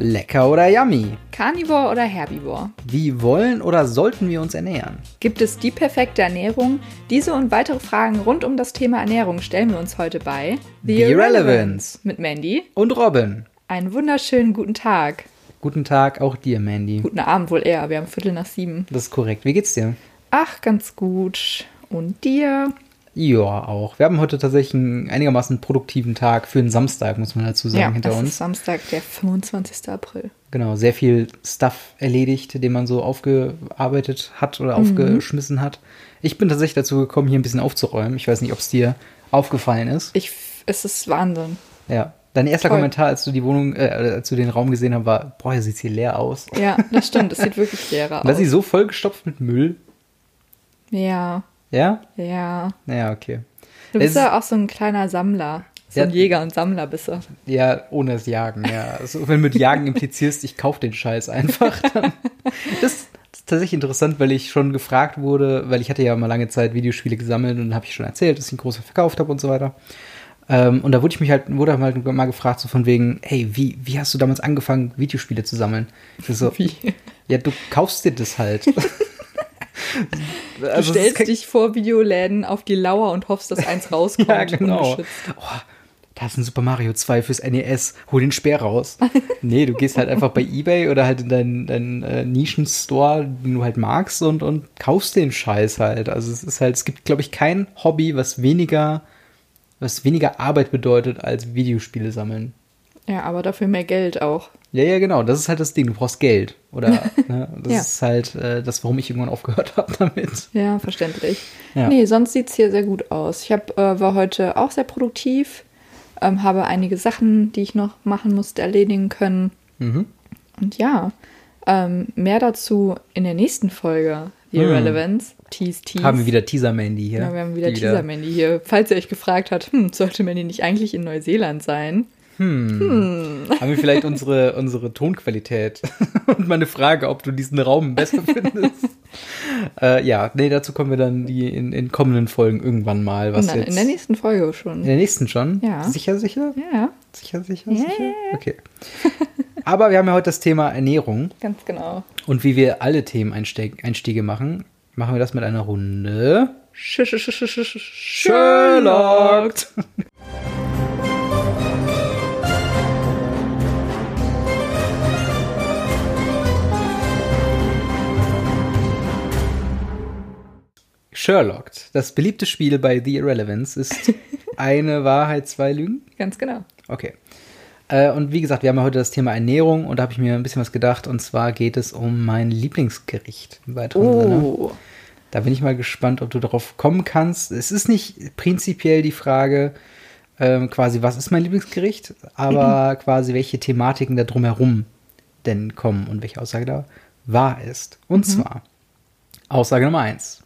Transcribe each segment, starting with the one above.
Lecker oder yummy? Carnivore oder Herbivore? Wie wollen oder sollten wir uns ernähren? Gibt es die perfekte Ernährung? Diese und weitere Fragen rund um das Thema Ernährung stellen wir uns heute bei The Irrelevance mit Mandy und Robin. Einen wunderschönen guten Tag. Guten Tag auch dir, Mandy. Guten Abend wohl eher. Wir haben Viertel nach sieben. Das ist korrekt. Wie geht's dir? Ach, ganz gut. Und dir? Ja, auch. Wir haben heute tatsächlich einen einigermaßen produktiven Tag für einen Samstag, muss man dazu sagen, ja, hinter uns. Ist Samstag, der 25. April. Genau, sehr viel Stuff erledigt, den man so aufgearbeitet hat oder mhm. aufgeschmissen hat. Ich bin tatsächlich dazu gekommen, hier ein bisschen aufzuräumen. Ich weiß nicht, ob es dir aufgefallen ist. Ich, es ist Wahnsinn. Ja. Dein erster Toll. Kommentar, als du die Wohnung, äh, als du den Raum gesehen hast, war, boah, hier sieht hier leer aus. Ja, das stimmt. Es sieht wirklich leer aus. War sie so vollgestopft mit Müll? Ja. Ja? Ja. Ja, okay. Du bist ja auch so ein kleiner Sammler. So ein Jäger und Sammler bist du. Ja, ohne das Jagen, ja. Also, wenn du mit Jagen implizierst, ich kaufe den Scheiß einfach. Dann. Das, ist tatsächlich interessant, weil ich schon gefragt wurde, weil ich hatte ja mal lange Zeit Videospiele gesammelt und habe ich schon erzählt, dass ich einen großen verkauft habe und so weiter. Ähm, und da wurde ich mich halt, wurde halt mal gefragt, so von wegen, hey, wie, wie hast du damals angefangen, Videospiele zu sammeln? So, wie? Ja, du kaufst dir das halt. Du also stellst dich vor Videoläden auf die Lauer und hoffst, dass eins rauskommt. ja, genau. Oh, da ist ein Super Mario 2 fürs NES, hol den Speer raus. nee, du gehst halt einfach bei Ebay oder halt in deinen, deinen äh, Nischenstore, den du halt magst und, und kaufst den Scheiß halt. Also es ist halt, es gibt, glaube ich, kein Hobby, was weniger, was weniger Arbeit bedeutet als Videospiele sammeln. Ja, aber dafür mehr Geld auch. Ja, ja, genau. Das ist halt das Ding. Du brauchst Geld. Oder ne? das ja. ist halt äh, das, warum ich irgendwann aufgehört habe damit. Ja, verständlich. Ja. Nee, sonst sieht es hier sehr gut aus. Ich hab, äh, war heute auch sehr produktiv, ähm, habe einige Sachen, die ich noch machen musste, erledigen können. Mhm. Und ja, ähm, mehr dazu in der nächsten Folge. The hm. Irrelevance. Tease, tease. Haben wir wieder Teaser-Mandy hier. Ja, wir haben wieder Teaser-Mandy hier. Falls ihr euch gefragt habt, hm, sollte Mandy nicht eigentlich in Neuseeland sein? Hm. hm. Haben wir vielleicht unsere, unsere Tonqualität? Und meine Frage, ob du diesen Raum besser findest. äh, ja, nee, dazu kommen wir dann die in, in kommenden Folgen irgendwann mal. Was in, jetzt, in der nächsten Folge schon. In der nächsten schon? Ja. Sicher, sicher? Ja. Sicher, sicher, yeah. sicher? Okay. Aber wir haben ja heute das Thema Ernährung. Ganz genau. Und wie wir alle Themeneinstiege machen, machen wir das mit einer Runde. Sherlock. Sherlock, das beliebte Spiel bei The Irrelevance, ist eine Wahrheit, zwei Lügen? Ganz genau. Okay. Äh, und wie gesagt, wir haben ja heute das Thema Ernährung und da habe ich mir ein bisschen was gedacht. Und zwar geht es um mein Lieblingsgericht im weiteren oh. Sinne. Da bin ich mal gespannt, ob du darauf kommen kannst. Es ist nicht prinzipiell die Frage, ähm, quasi, was ist mein Lieblingsgericht, aber mhm. quasi, welche Thematiken da drumherum denn kommen und welche Aussage da wahr ist. Und mhm. zwar Aussage Nummer eins.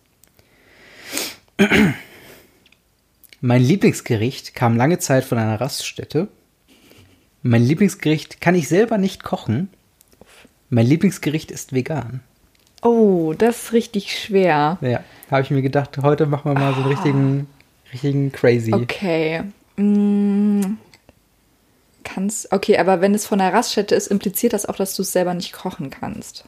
Mein Lieblingsgericht kam lange Zeit von einer Raststätte. Mein Lieblingsgericht kann ich selber nicht kochen. Mein Lieblingsgericht ist vegan. Oh, das ist richtig schwer. Ja, habe ich mir gedacht, heute machen wir mal so einen richtigen, richtigen crazy. Okay. Mm, kannst, okay, aber wenn es von der Raststätte ist, impliziert das auch, dass du es selber nicht kochen kannst.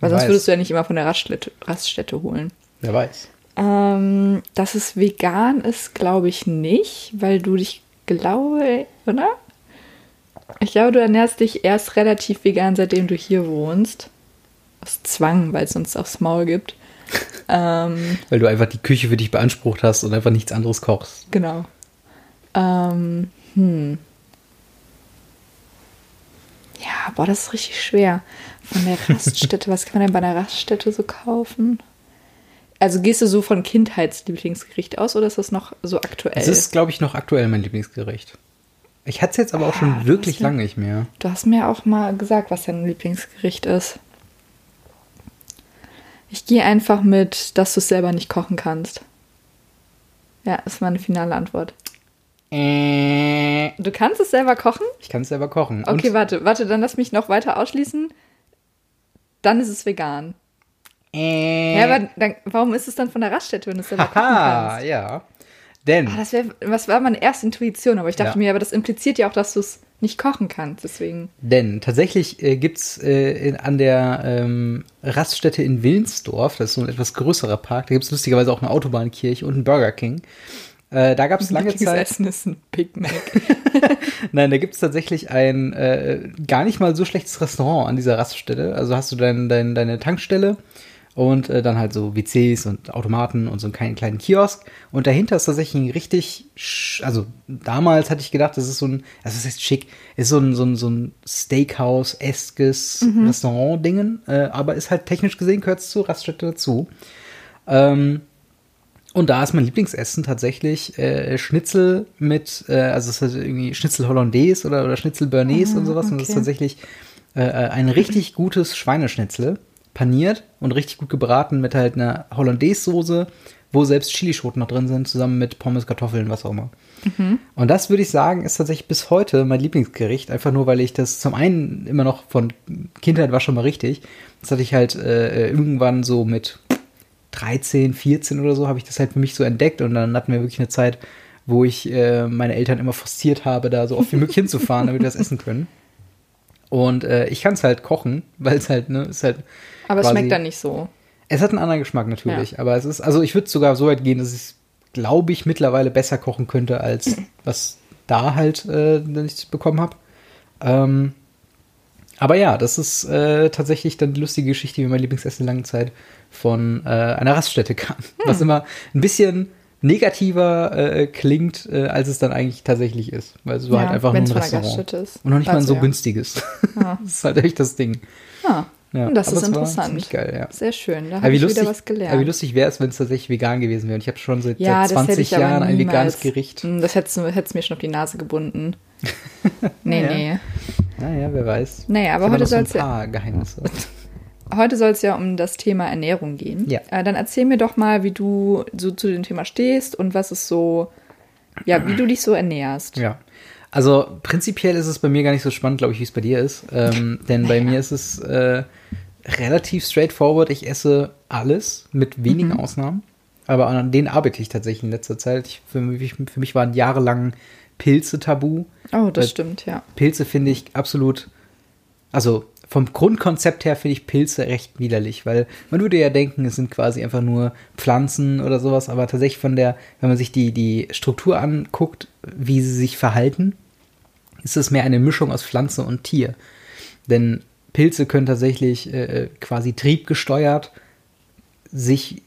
Weil sonst weiß. würdest du ja nicht immer von der Raststätte, Raststätte holen. Wer weiß. Ähm, dass es vegan ist, glaube ich nicht, weil du dich, glaube, oder? Ich glaube, du ernährst dich erst relativ vegan, seitdem du hier wohnst. Aus Zwang, weil es uns aufs Maul gibt. ähm, weil du einfach die Küche für dich beansprucht hast und einfach nichts anderes kochst. Genau. Ähm, hm. Ja, boah, das ist richtig schwer. Von der Raststätte, was kann man denn bei einer Raststätte so kaufen? Also gehst du so von Kindheitslieblingsgericht aus oder ist das noch so aktuell? Es ist, glaube ich, noch aktuell mein Lieblingsgericht. Ich hatte es jetzt aber auch schon ah, wirklich lange nicht mehr. Du hast mir auch mal gesagt, was dein Lieblingsgericht ist. Ich gehe einfach mit, dass du es selber nicht kochen kannst. Ja, ist meine finale Antwort. Äh, du kannst es selber kochen? Ich kann es selber kochen. Okay, Und? warte, warte, dann lass mich noch weiter ausschließen. Dann ist es vegan. Äh. Ja, aber dann, warum ist es dann von der Raststätte, wenn du es selber kochen kannst? Ja. Denn. Ah, das, wär, das war meine erste Intuition, aber ich dachte ja. mir, aber das impliziert ja auch, dass du es nicht kochen kannst. Deswegen. Denn tatsächlich äh, gibt es äh, an der ähm, Raststätte in Willensdorf, das ist so ein etwas größerer Park, da gibt es lustigerweise auch eine Autobahnkirche und einen Burger King. Äh, da gab es lange Zeit. Essen ist ein Big Mac. Nein, da gibt es tatsächlich ein äh, gar nicht mal so schlechtes Restaurant an dieser Raststätte. Also hast du dein, dein, deine Tankstelle und äh, dann halt so WCs und Automaten und so einen kleinen, kleinen Kiosk. Und dahinter ist tatsächlich ein richtig, also damals hatte ich gedacht, das ist so ein, also das heißt schick, ist so ein, so ein, so ein Steakhouse-eskes mhm. Restaurant-Dingen, äh, aber ist halt technisch gesehen, gehört es zur Raststätte dazu. Ähm, und da ist mein Lieblingsessen tatsächlich äh, Schnitzel mit, äh, also es ist halt irgendwie Schnitzel Hollandaise oder, oder Schnitzel Bernays mhm, und sowas. Okay. Und das ist tatsächlich äh, äh, ein richtig gutes Schweineschnitzel, paniert und richtig gut gebraten mit halt einer Hollandaise-Soße, wo selbst Chilischoten noch drin sind, zusammen mit Pommes, Kartoffeln, was auch immer. Mhm. Und das würde ich sagen, ist tatsächlich bis heute mein Lieblingsgericht, einfach nur, weil ich das zum einen immer noch von Kindheit war schon mal richtig. Das hatte ich halt äh, irgendwann so mit 13, 14 oder so habe ich das halt für mich so entdeckt und dann hatten wir wirklich eine Zeit, wo ich äh, meine Eltern immer forciert habe, da so oft wie möglich hinzufahren, damit wir das essen können. Und äh, ich kann es halt kochen, weil es halt, ne, ist halt. Aber es schmeckt dann nicht so. Es hat einen anderen Geschmack natürlich, ja. aber es ist, also ich würde sogar so weit gehen, dass ich, glaube ich, mittlerweile besser kochen könnte, als was da halt äh, ich bekommen habe. Ähm, aber ja, das ist äh, tatsächlich dann die lustige Geschichte, wie mein Lieblingsessen lange Zeit von äh, einer Raststätte kam. Hm. Was immer ein bisschen negativer äh, klingt, äh, als es dann eigentlich tatsächlich ist. Weil es war ja, halt einfach nur ein Restaurant. Ist. Und noch nicht also, mal ein so ja. günstiges. Ja. das ist halt echt das Ding. Ja. Ja, und das ist interessant. Geil, ja. Sehr schön, da habe ich lustig, wieder was gelernt. Aber wie lustig wäre es, wenn es tatsächlich vegan gewesen wäre. Und ich habe schon seit, ja, seit 20 Jahren ein veganes Gericht. Hm, das hättest du mir schon auf die Nase gebunden. nee, naja. nee. Naja, wer weiß. Naja, aber heute soll es ja... Geheimnisse. Heute soll es ja um das Thema Ernährung gehen. Ja. Äh, dann erzähl mir doch mal, wie du so zu dem Thema stehst und was ist so, ja, wie du dich so ernährst. Ja. Also prinzipiell ist es bei mir gar nicht so spannend, glaube ich, wie es bei dir ist. Ähm, denn bei mir ist es äh, relativ straightforward. Ich esse alles mit wenigen mhm. Ausnahmen. Aber an denen arbeite ich tatsächlich in letzter Zeit. Ich, für, mich, für mich waren jahrelang Pilze tabu. Oh, das stimmt, ja. Pilze finde ich absolut, also vom Grundkonzept her finde ich Pilze recht widerlich, weil man würde ja denken, es sind quasi einfach nur Pflanzen oder sowas, aber tatsächlich von der, wenn man sich die, die Struktur anguckt, wie sie sich verhalten, ist es mehr eine Mischung aus Pflanze und Tier. Denn Pilze können tatsächlich äh, quasi triebgesteuert sich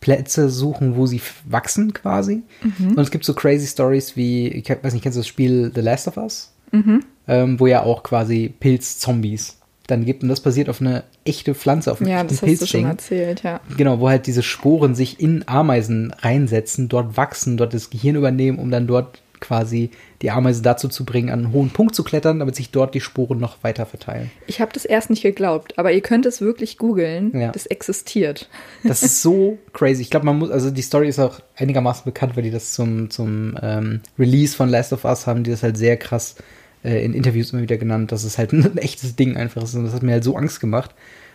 Plätze suchen, wo sie wachsen quasi. Mhm. Und es gibt so crazy Stories wie, ich weiß nicht, kennst du das Spiel The Last of Us? Mhm. Ähm, wo ja auch quasi Pilz-Zombies dann gibt. Und das basiert auf eine echte Pflanze, auf einen ja, echten das hast du schon erzählt, ja. Genau, wo halt diese Sporen sich in Ameisen reinsetzen, dort wachsen, dort das Gehirn übernehmen, um dann dort quasi die Ameise dazu zu bringen, an einen hohen Punkt zu klettern, damit sich dort die Sporen noch weiter verteilen. Ich habe das erst nicht geglaubt, aber ihr könnt es wirklich googeln. Ja. Das existiert. Das ist so crazy. Ich glaube, man muss, also die Story ist auch einigermaßen bekannt, weil die das zum, zum ähm, Release von Last of Us haben, die das halt sehr krass äh, in Interviews immer wieder genannt, dass es halt ein echtes Ding einfach ist. Und das hat mir halt so Angst gemacht.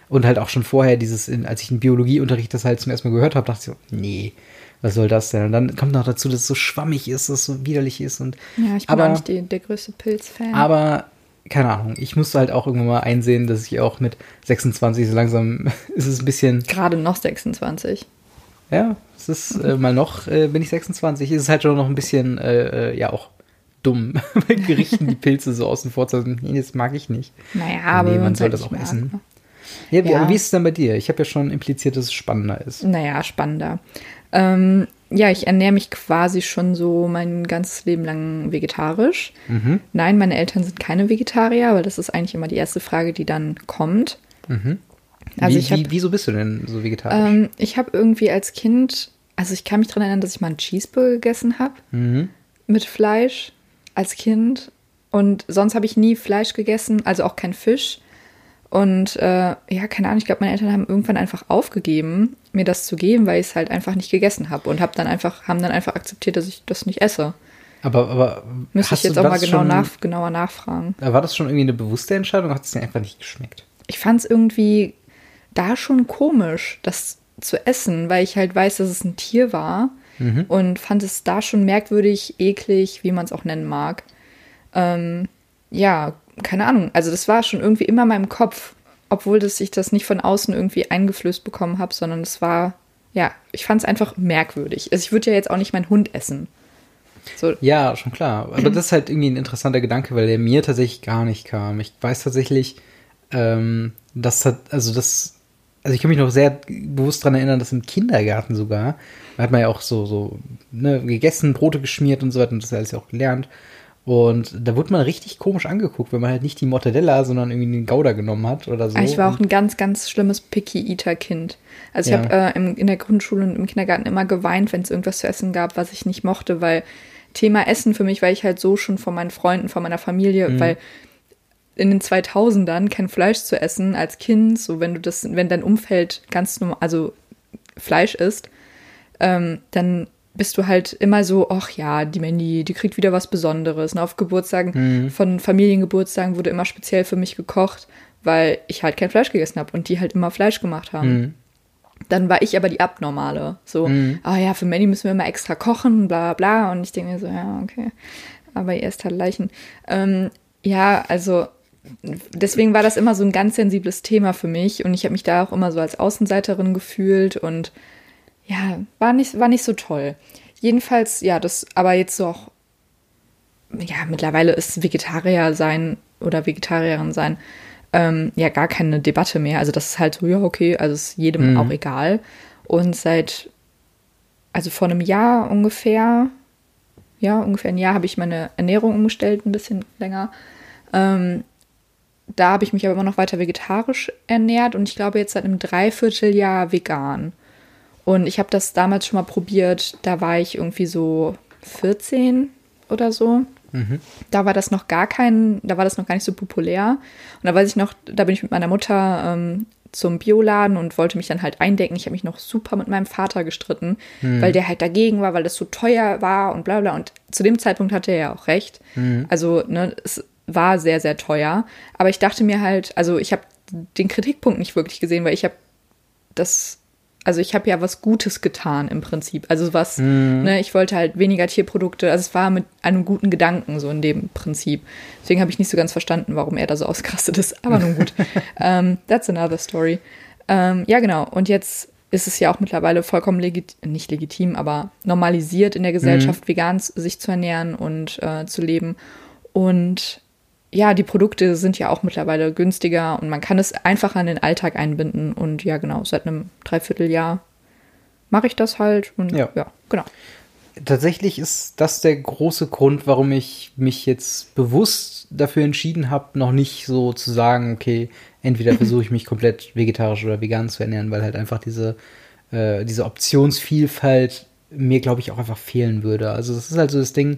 Und halt auch schon vorher, dieses, als ich in Biologieunterricht das halt zum ersten Mal gehört habe, dachte ich so, nee, was soll das denn? Und dann kommt noch dazu, dass es so schwammig ist, dass es so widerlich ist. Und, ja, ich bin aber, auch nicht die, der größte Pilz-Fan. Aber, keine Ahnung, ich musste halt auch irgendwann mal einsehen, dass ich auch mit 26 so langsam, ist es ein bisschen. Gerade noch 26. Ja, es ist äh, mal noch, äh, bin ich 26, ist es halt schon noch ein bisschen, äh, äh ja, auch dumm, bei Gerichten die Pilze so außen vor zu lassen. Nee, das mag ich nicht. Naja, aber nee, man soll das auch mag. essen. Ne? Ja, wie, ja. wie ist es denn bei dir? Ich habe ja schon impliziert, dass es spannender ist. Naja, spannender. Ähm, ja, ich ernähre mich quasi schon so mein ganzes Leben lang vegetarisch. Mhm. Nein, meine Eltern sind keine Vegetarier, aber das ist eigentlich immer die erste Frage, die dann kommt. Mhm. Also wie, ich hab, wie, wieso bist du denn so vegetarisch? Ähm, ich habe irgendwie als Kind, also ich kann mich daran erinnern, dass ich mal einen Cheeseburger gegessen habe mhm. mit Fleisch als Kind. Und sonst habe ich nie Fleisch gegessen, also auch kein Fisch. Und äh, ja, keine Ahnung, ich glaube, meine Eltern haben irgendwann einfach aufgegeben, mir das zu geben, weil ich es halt einfach nicht gegessen habe und hab dann einfach, haben dann einfach akzeptiert, dass ich das nicht esse. Aber, aber müsste ich jetzt auch mal genau schon, nach, genauer nachfragen. War das schon irgendwie eine bewusste Entscheidung oder hat es dir einfach nicht geschmeckt? Ich fand es irgendwie da schon komisch, das zu essen, weil ich halt weiß, dass es ein Tier war mhm. und fand es da schon merkwürdig, eklig, wie man es auch nennen mag. Ähm, ja, keine Ahnung. Also das war schon irgendwie immer in meinem Kopf, obwohl das, ich das nicht von außen irgendwie eingeflößt bekommen habe, sondern es war, ja, ich fand es einfach merkwürdig. Also ich würde ja jetzt auch nicht meinen Hund essen. So. Ja, schon klar. Aber das ist halt irgendwie ein interessanter Gedanke, weil der mir tatsächlich gar nicht kam. Ich weiß tatsächlich, ähm, das hat, also das, also ich kann mich noch sehr bewusst daran erinnern, dass im Kindergarten sogar, da hat man ja auch so, so, ne, gegessen, Brote geschmiert und so weiter und das alles ja auch gelernt. Und da wurde man richtig komisch angeguckt, wenn man halt nicht die Mortadella, sondern irgendwie den Gouda genommen hat oder so. Ich war auch ein ganz, ganz schlimmes Picky-Eater-Kind. Also ich ja. habe äh, in der Grundschule und im Kindergarten immer geweint, wenn es irgendwas zu essen gab, was ich nicht mochte, weil Thema Essen für mich war ich halt so schon von meinen Freunden, von meiner Familie, mhm. weil in den 2000ern kein Fleisch zu essen als Kind, so wenn du das, wenn dein Umfeld ganz normal, also Fleisch isst, ähm, dann bist du halt immer so, ach ja, die Mandy, die kriegt wieder was Besonderes. Und auf Geburtstagen, mhm. von Familiengeburtstagen wurde immer speziell für mich gekocht, weil ich halt kein Fleisch gegessen habe und die halt immer Fleisch gemacht haben. Mhm. Dann war ich aber die Abnormale. So, mhm. ah ja, für Mandy müssen wir immer extra kochen, bla bla. Und ich denke mir so, ja, okay. Aber ihr esst halt Leichen. Ähm, ja, also deswegen war das immer so ein ganz sensibles Thema für mich und ich habe mich da auch immer so als Außenseiterin gefühlt und ja, war nicht, war nicht so toll. Jedenfalls, ja, das, aber jetzt so auch, ja, mittlerweile ist Vegetarier sein oder Vegetarierin sein ähm, ja gar keine Debatte mehr. Also das ist halt so, ja, okay, also ist jedem mhm. auch egal. Und seit, also vor einem Jahr ungefähr, ja, ungefähr ein Jahr habe ich meine Ernährung umgestellt, ein bisschen länger. Ähm, da habe ich mich aber immer noch weiter vegetarisch ernährt und ich glaube jetzt seit einem Dreivierteljahr vegan. Und ich habe das damals schon mal probiert, da war ich irgendwie so 14 oder so. Mhm. Da war das noch gar kein, da war das noch gar nicht so populär. Und da weiß ich noch, da bin ich mit meiner Mutter ähm, zum Bioladen und wollte mich dann halt eindecken. Ich habe mich noch super mit meinem Vater gestritten, mhm. weil der halt dagegen war, weil das so teuer war und bla bla. Und zu dem Zeitpunkt hatte er ja auch recht. Mhm. Also, ne, es war sehr, sehr teuer. Aber ich dachte mir halt, also ich habe den Kritikpunkt nicht wirklich gesehen, weil ich habe das also ich habe ja was Gutes getan im Prinzip. Also was, mhm. ne, ich wollte halt weniger Tierprodukte. Also es war mit einem guten Gedanken so in dem Prinzip. Deswegen habe ich nicht so ganz verstanden, warum er da so ausgerastet ist. Aber nun gut. um, ähm, that's another story. Um, ähm, ja, genau. Und jetzt ist es ja auch mittlerweile vollkommen legit nicht legitim, aber normalisiert in der Gesellschaft, mhm. vegan sich zu ernähren und äh, zu leben. Und ja, die Produkte sind ja auch mittlerweile günstiger und man kann es einfacher in den Alltag einbinden. Und ja, genau, seit einem Dreivierteljahr mache ich das halt. Und ja, ja genau. Tatsächlich ist das der große Grund, warum ich mich jetzt bewusst dafür entschieden habe, noch nicht so zu sagen, okay, entweder versuche ich mich komplett vegetarisch oder vegan zu ernähren, weil halt einfach diese, äh, diese Optionsvielfalt mir, glaube ich, auch einfach fehlen würde. Also das ist halt so das Ding,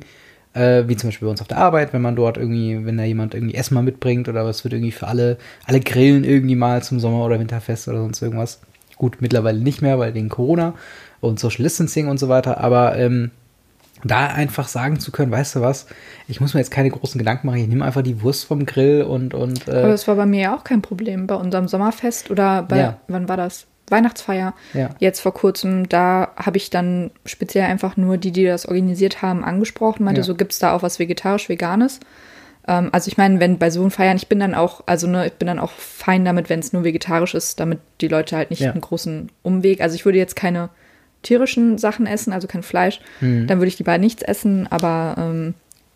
äh, wie zum Beispiel bei uns auf der Arbeit, wenn man dort irgendwie, wenn da jemand irgendwie Essen mal mitbringt oder was wird irgendwie für alle, alle grillen irgendwie mal zum Sommer- oder Winterfest oder sonst irgendwas. Gut, mittlerweile nicht mehr, weil wegen Corona und Social Distancing und so weiter, aber ähm, da einfach sagen zu können, weißt du was, ich muss mir jetzt keine großen Gedanken machen, ich nehme einfach die Wurst vom Grill und. und äh Aber das war bei mir ja auch kein Problem. Bei unserem Sommerfest oder bei, ja. wann war das? Weihnachtsfeier. Ja. Jetzt vor kurzem, da habe ich dann speziell einfach nur die, die das organisiert haben, angesprochen. Meinte, ja. so gibt es da auch was vegetarisch-veganes. Ähm, also ich meine, wenn bei so einem Feiern, ich bin dann auch, also ne, ich bin dann auch fein damit, wenn es nur vegetarisch ist, damit die Leute halt nicht ja. einen großen Umweg. Also ich würde jetzt keine tierischen Sachen essen, also kein Fleisch. Mhm. Dann würde ich lieber nichts essen, aber ähm,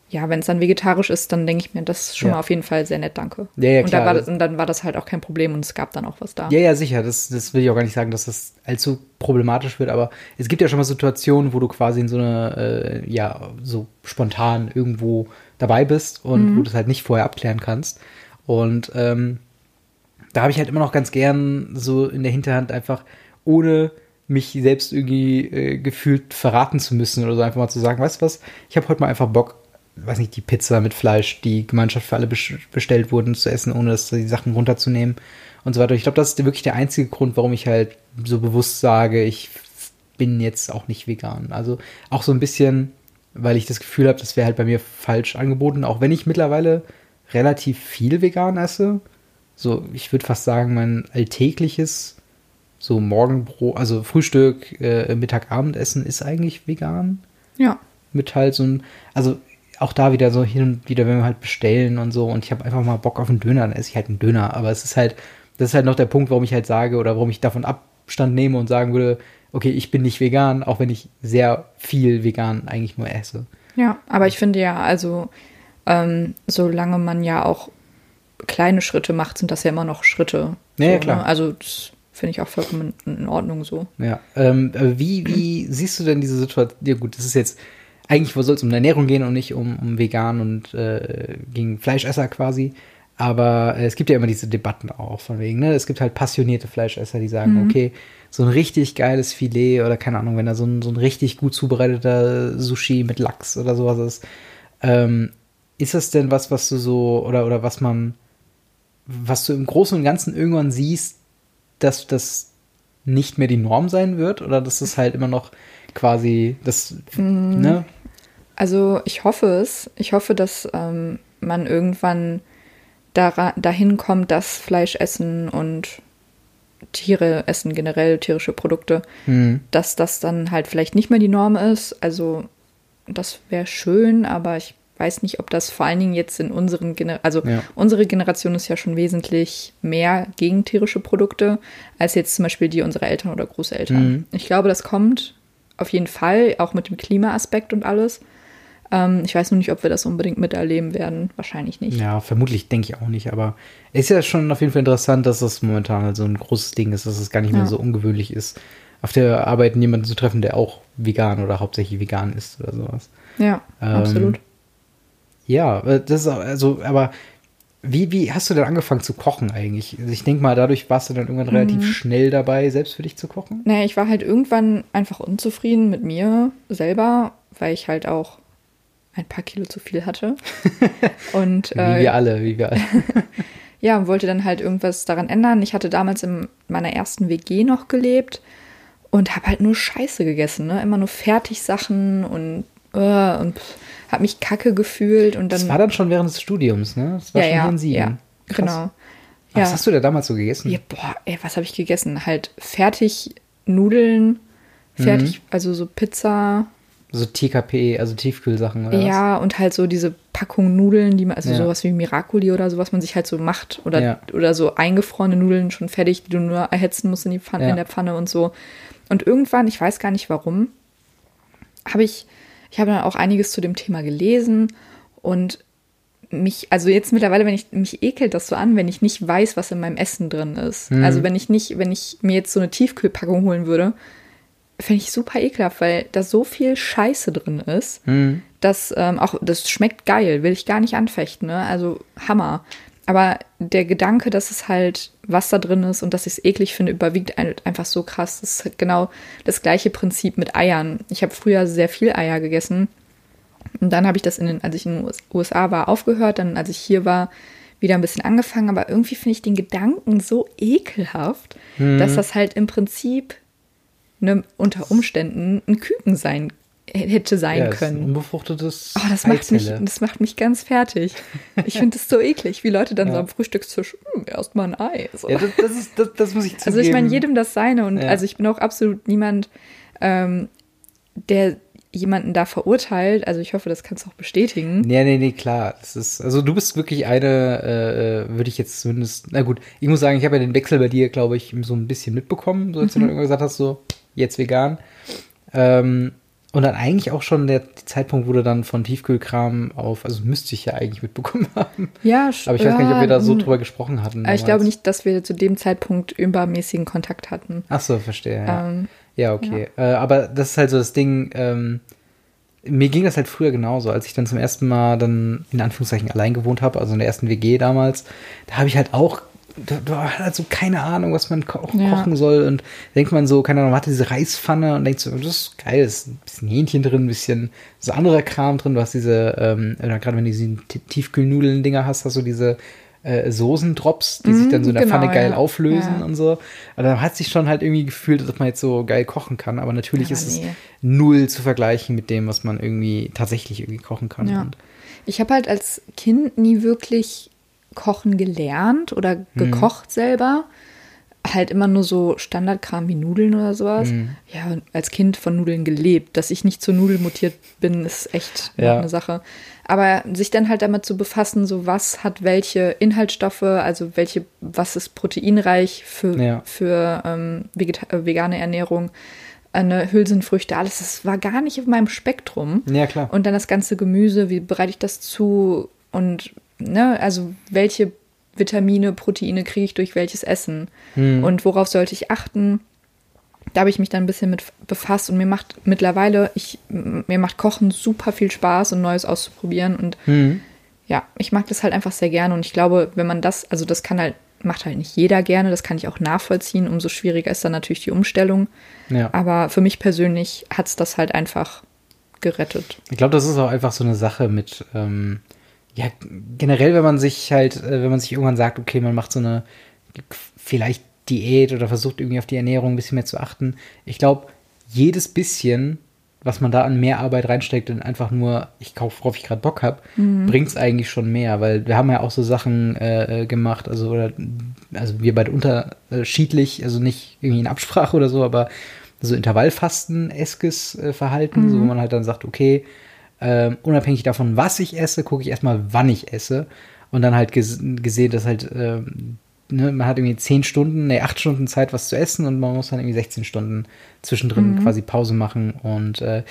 ja, wenn es dann vegetarisch ist, dann denke ich mir, das ist schon ja. mal auf jeden Fall sehr nett, danke. Ja, ja, und, klar. Da war, und dann war das halt auch kein Problem und es gab dann auch was da. Ja, ja, sicher. Das, das will ich auch gar nicht sagen, dass das allzu problematisch wird, aber es gibt ja schon mal Situationen, wo du quasi in so eine, äh, ja, so spontan irgendwo dabei bist und mhm. wo du es halt nicht vorher abklären kannst. Und ähm, da habe ich halt immer noch ganz gern so in der Hinterhand einfach, ohne mich selbst irgendwie äh, gefühlt verraten zu müssen oder so einfach mal zu sagen, weißt du was, ich habe heute mal einfach Bock, weiß nicht, die Pizza mit Fleisch, die Gemeinschaft für alle bestellt wurden, zu essen, ohne dass die Sachen runterzunehmen und so weiter. Ich glaube, das ist wirklich der einzige Grund, warum ich halt so bewusst sage, ich bin jetzt auch nicht vegan. Also auch so ein bisschen, weil ich das Gefühl habe, das wäre halt bei mir falsch angeboten, auch wenn ich mittlerweile relativ viel vegan esse. So, ich würde fast sagen, mein alltägliches, so Morgenbrot, also Frühstück, äh, Mittag, Abendessen ist eigentlich vegan. Ja. Mit halt so ein, also auch da wieder so hin und wieder, wenn wir halt bestellen und so und ich habe einfach mal Bock auf einen Döner, dann esse ich halt einen Döner. Aber es ist halt, das ist halt noch der Punkt, warum ich halt sage oder warum ich davon Abstand nehme und sagen würde, okay, ich bin nicht vegan, auch wenn ich sehr viel vegan eigentlich nur esse. Ja, aber ich finde ja, also ähm, solange man ja auch kleine Schritte macht, sind das ja immer noch Schritte. Ja, so, ja klar. Ne? Also das finde ich auch vollkommen in Ordnung so. Ja, ähm, wie, wie siehst du denn diese Situation? Ja gut, das ist jetzt, eigentlich soll es um Ernährung gehen und nicht um, um vegan und äh, gegen Fleischesser quasi. Aber äh, es gibt ja immer diese Debatten auch von wegen, ne? Es gibt halt passionierte Fleischesser, die sagen, mhm. okay, so ein richtig geiles Filet oder keine Ahnung, wenn da so ein, so ein richtig gut zubereiteter Sushi mit Lachs oder sowas ist. Ähm, ist das denn was, was du so, oder, oder was man, was du im Großen und Ganzen irgendwann siehst, dass das nicht mehr die Norm sein wird? Oder dass das halt immer noch quasi das, mhm. ne? Also ich hoffe es. Ich hoffe, dass ähm, man irgendwann dahin kommt, dass Fleisch essen und Tiere essen, generell tierische Produkte, mhm. dass das dann halt vielleicht nicht mehr die Norm ist. Also das wäre schön, aber ich weiß nicht, ob das vor allen Dingen jetzt in unseren Gener also ja. unsere Generation ist ja schon wesentlich mehr gegen tierische Produkte als jetzt zum Beispiel die unserer Eltern oder Großeltern. Mhm. Ich glaube, das kommt auf jeden Fall, auch mit dem Klimaaspekt und alles. Ähm, ich weiß nur nicht, ob wir das unbedingt miterleben werden. Wahrscheinlich nicht. Ja, vermutlich denke ich auch nicht. Aber es ist ja schon auf jeden Fall interessant, dass das momentan halt so ein großes Ding ist, dass es gar nicht mehr ja. so ungewöhnlich ist, auf der Arbeit jemanden zu treffen, der auch vegan oder hauptsächlich vegan ist oder sowas. Ja, ähm, absolut. Ja, äh, das ist also, aber wie, wie hast du denn angefangen zu kochen eigentlich? Also ich denke mal, dadurch warst du dann irgendwann relativ mhm. schnell dabei, selbst für dich zu kochen? Naja, ich war halt irgendwann einfach unzufrieden mit mir selber, weil ich halt auch ein paar Kilo zu viel hatte. Und, wie äh, wir alle, wie wir alle. ja, und wollte dann halt irgendwas daran ändern. Ich hatte damals in meiner ersten WG noch gelebt und habe halt nur Scheiße gegessen, ne? Immer nur Fertigsachen und, uh, und habe mich kacke gefühlt und dann. Das war dann schon während des Studiums, ne? Das war ja, schon ja, in Siegen. Ja, Krass. genau. Ja. Was hast du da damals so gegessen? Ja, boah, ey, was habe ich gegessen? Halt fertig Nudeln, fertig, mhm. also so Pizza. So TKP, also Tiefkühlsachen, oder? Ja, was? und halt so diese Packung Nudeln, die man, also ja. sowas wie Miracoli oder so, was man sich halt so macht. Oder, ja. oder so eingefrorene Nudeln schon fertig, die du nur erhitzen musst in, die Pfanne, ja. in der Pfanne und so. Und irgendwann, ich weiß gar nicht warum, habe ich ich habe dann auch einiges zu dem Thema gelesen und mich, also jetzt mittlerweile, wenn ich mich ekelt das so an, wenn ich nicht weiß, was in meinem Essen drin ist. Mhm. Also wenn ich nicht, wenn ich mir jetzt so eine Tiefkühlpackung holen würde, finde ich super ekelhaft, weil da so viel Scheiße drin ist, mhm. dass ähm, auch das schmeckt geil, will ich gar nicht anfechten, ne? Also Hammer. Aber der Gedanke, dass es halt was da drin ist und dass ich es eklig finde, überwiegt einfach so krass. Das ist genau das gleiche Prinzip mit Eiern. Ich habe früher sehr viel Eier gegessen. Und dann habe ich das, in den, als ich in den USA war, aufgehört. Dann, als ich hier war, wieder ein bisschen angefangen. Aber irgendwie finde ich den Gedanken so ekelhaft, hm. dass das halt im Prinzip ne, unter Umständen ein Küken sein hätte sein ja, können. unbefruchtetes oh, das macht mich, Das macht mich ganz fertig. Ich finde das so eklig, wie Leute dann ja. so am Frühstückstisch, hm, erstmal ein Ei. So. Ja, das, das, ist, das, das, muss ich zugeben. Also ich meine, jedem das seine und also ich bin auch absolut niemand, ähm, der jemanden da verurteilt. Also ich hoffe, das kannst du auch bestätigen. Nee, nee, nee, klar. Das ist, also du bist wirklich eine, äh, äh, würde ich jetzt zumindest, na gut, ich muss sagen, ich habe ja den Wechsel bei dir, glaube ich, so ein bisschen mitbekommen, so als mhm. du dann irgendwann gesagt hast, so, jetzt vegan. Ähm, und dann eigentlich auch schon der Zeitpunkt, wo du dann von Tiefkühlkram auf, also müsste ich ja eigentlich mitbekommen haben. Ja, Aber ich weiß gar nicht, ob wir da so drüber gesprochen hatten. Damals. Ich glaube nicht, dass wir zu dem Zeitpunkt übermäßigen Kontakt hatten. Ach so, verstehe. Ja, ähm, ja okay. Ja. Äh, aber das ist halt so das Ding, ähm, mir ging das halt früher genauso, als ich dann zum ersten Mal dann in Anführungszeichen allein gewohnt habe, also in der ersten WG damals, da habe ich halt auch du, du hast halt so keine Ahnung, was man ko ja. kochen soll. Und denkt man so, keine Ahnung, man hat diese Reispfanne und denkt so, das ist geil, ist ein bisschen Hähnchen drin, ein bisschen so anderer Kram drin. Du hast diese, ähm, gerade wenn du diese Tiefkühlnudeln-Dinger hast, hast du diese äh, Soßendrops, die mm, sich dann so in der genau, Pfanne geil ja. auflösen ja. und so. Aber da hat sich schon halt irgendwie gefühlt, dass man jetzt so geil kochen kann. Aber natürlich ja, ist nee. es null zu vergleichen mit dem, was man irgendwie tatsächlich irgendwie kochen kann. Ich habe halt als Kind nie wirklich Kochen gelernt oder mhm. gekocht hm. selber. halt immer nur so Standardkram wie Nudeln oder sowas. Mhm. Ja, als Kind von Nudeln gelebt. Dass ich nicht zur Nudel mutiert bin, ist echt ja. eine Sache. Aber sich dann halt damit zu befassen, so was hat welche Inhaltsstoffe, also welche, was ist proteinreich für, ja. für ähm, äh, vegane Ernährung, eine Hülsenfrüchte, alles, das war gar nicht auf meinem Spektrum. Ja, klar. Und dann das ganze Gemüse, wie bereite ich das zu und, ne, also welche Vitamine, Proteine kriege ich durch welches Essen hm. und worauf sollte ich achten. Da habe ich mich dann ein bisschen mit befasst und mir macht mittlerweile, ich, mir macht Kochen super viel Spaß und Neues auszuprobieren und hm. ja, ich mag das halt einfach sehr gerne und ich glaube, wenn man das, also das kann halt, macht halt nicht jeder gerne, das kann ich auch nachvollziehen, umso schwieriger ist dann natürlich die Umstellung. Ja. Aber für mich persönlich hat es das halt einfach gerettet. Ich glaube, das ist auch einfach so eine Sache mit, ähm, ja, generell, wenn man sich halt, äh, wenn man sich irgendwann sagt, okay, man macht so eine vielleicht Diät oder versucht irgendwie auf die Ernährung ein bisschen mehr zu achten. Ich glaube, jedes bisschen, was man da an mehr Arbeit reinsteckt und einfach nur, ich kaufe, worauf ich gerade Bock habe, mhm. bringt es eigentlich schon mehr, weil wir haben ja auch so Sachen äh, äh, gemacht, also oder also wir beide unterschiedlich, also nicht irgendwie in Absprache oder so, aber so Intervallfasten-eskes äh, Verhalten, mhm. so wo man halt dann sagt, okay, äh, unabhängig davon, was ich esse, gucke ich erstmal, wann ich esse. Und dann halt ges gesehen, dass halt, äh, ne, man hat irgendwie zehn Stunden, ne, acht Stunden Zeit, was zu essen und man muss dann irgendwie 16 Stunden zwischendrin mhm. quasi Pause machen. Und äh,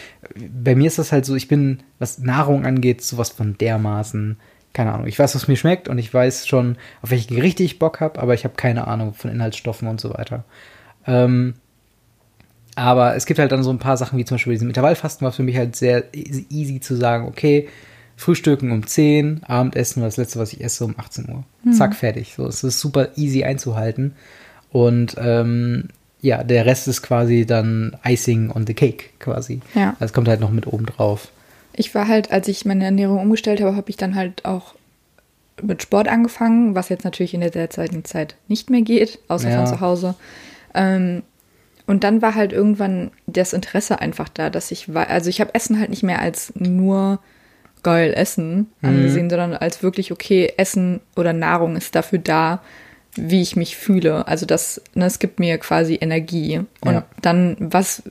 bei mir ist das halt so, ich bin, was Nahrung angeht, sowas von dermaßen keine Ahnung. Ich weiß, was mir schmeckt und ich weiß schon, auf welche Gerichte ich Bock habe, aber ich habe keine Ahnung von Inhaltsstoffen und so weiter. Ähm, aber es gibt halt dann so ein paar Sachen, wie zum Beispiel diesem Intervallfasten, was für mich halt sehr easy zu sagen, okay, Frühstücken um 10, Abendessen war das letzte, was ich esse, um 18 Uhr. Mhm. Zack, fertig. So, es ist super easy einzuhalten. Und ähm, ja, der Rest ist quasi dann Icing on the Cake quasi. Ja. Das kommt halt noch mit oben drauf. Ich war halt, als ich meine Ernährung umgestellt habe, habe ich dann halt auch mit Sport angefangen, was jetzt natürlich in der derzeitigen Zeit nicht mehr geht, außer ja. von zu Hause. Ähm, und dann war halt irgendwann das Interesse einfach da, dass ich war, also ich habe Essen halt nicht mehr als nur geil Essen mhm. angesehen, sondern als wirklich okay, Essen oder Nahrung ist dafür da, wie ich mich fühle. Also das, ne, es gibt mir quasi Energie. Und ja. dann, was,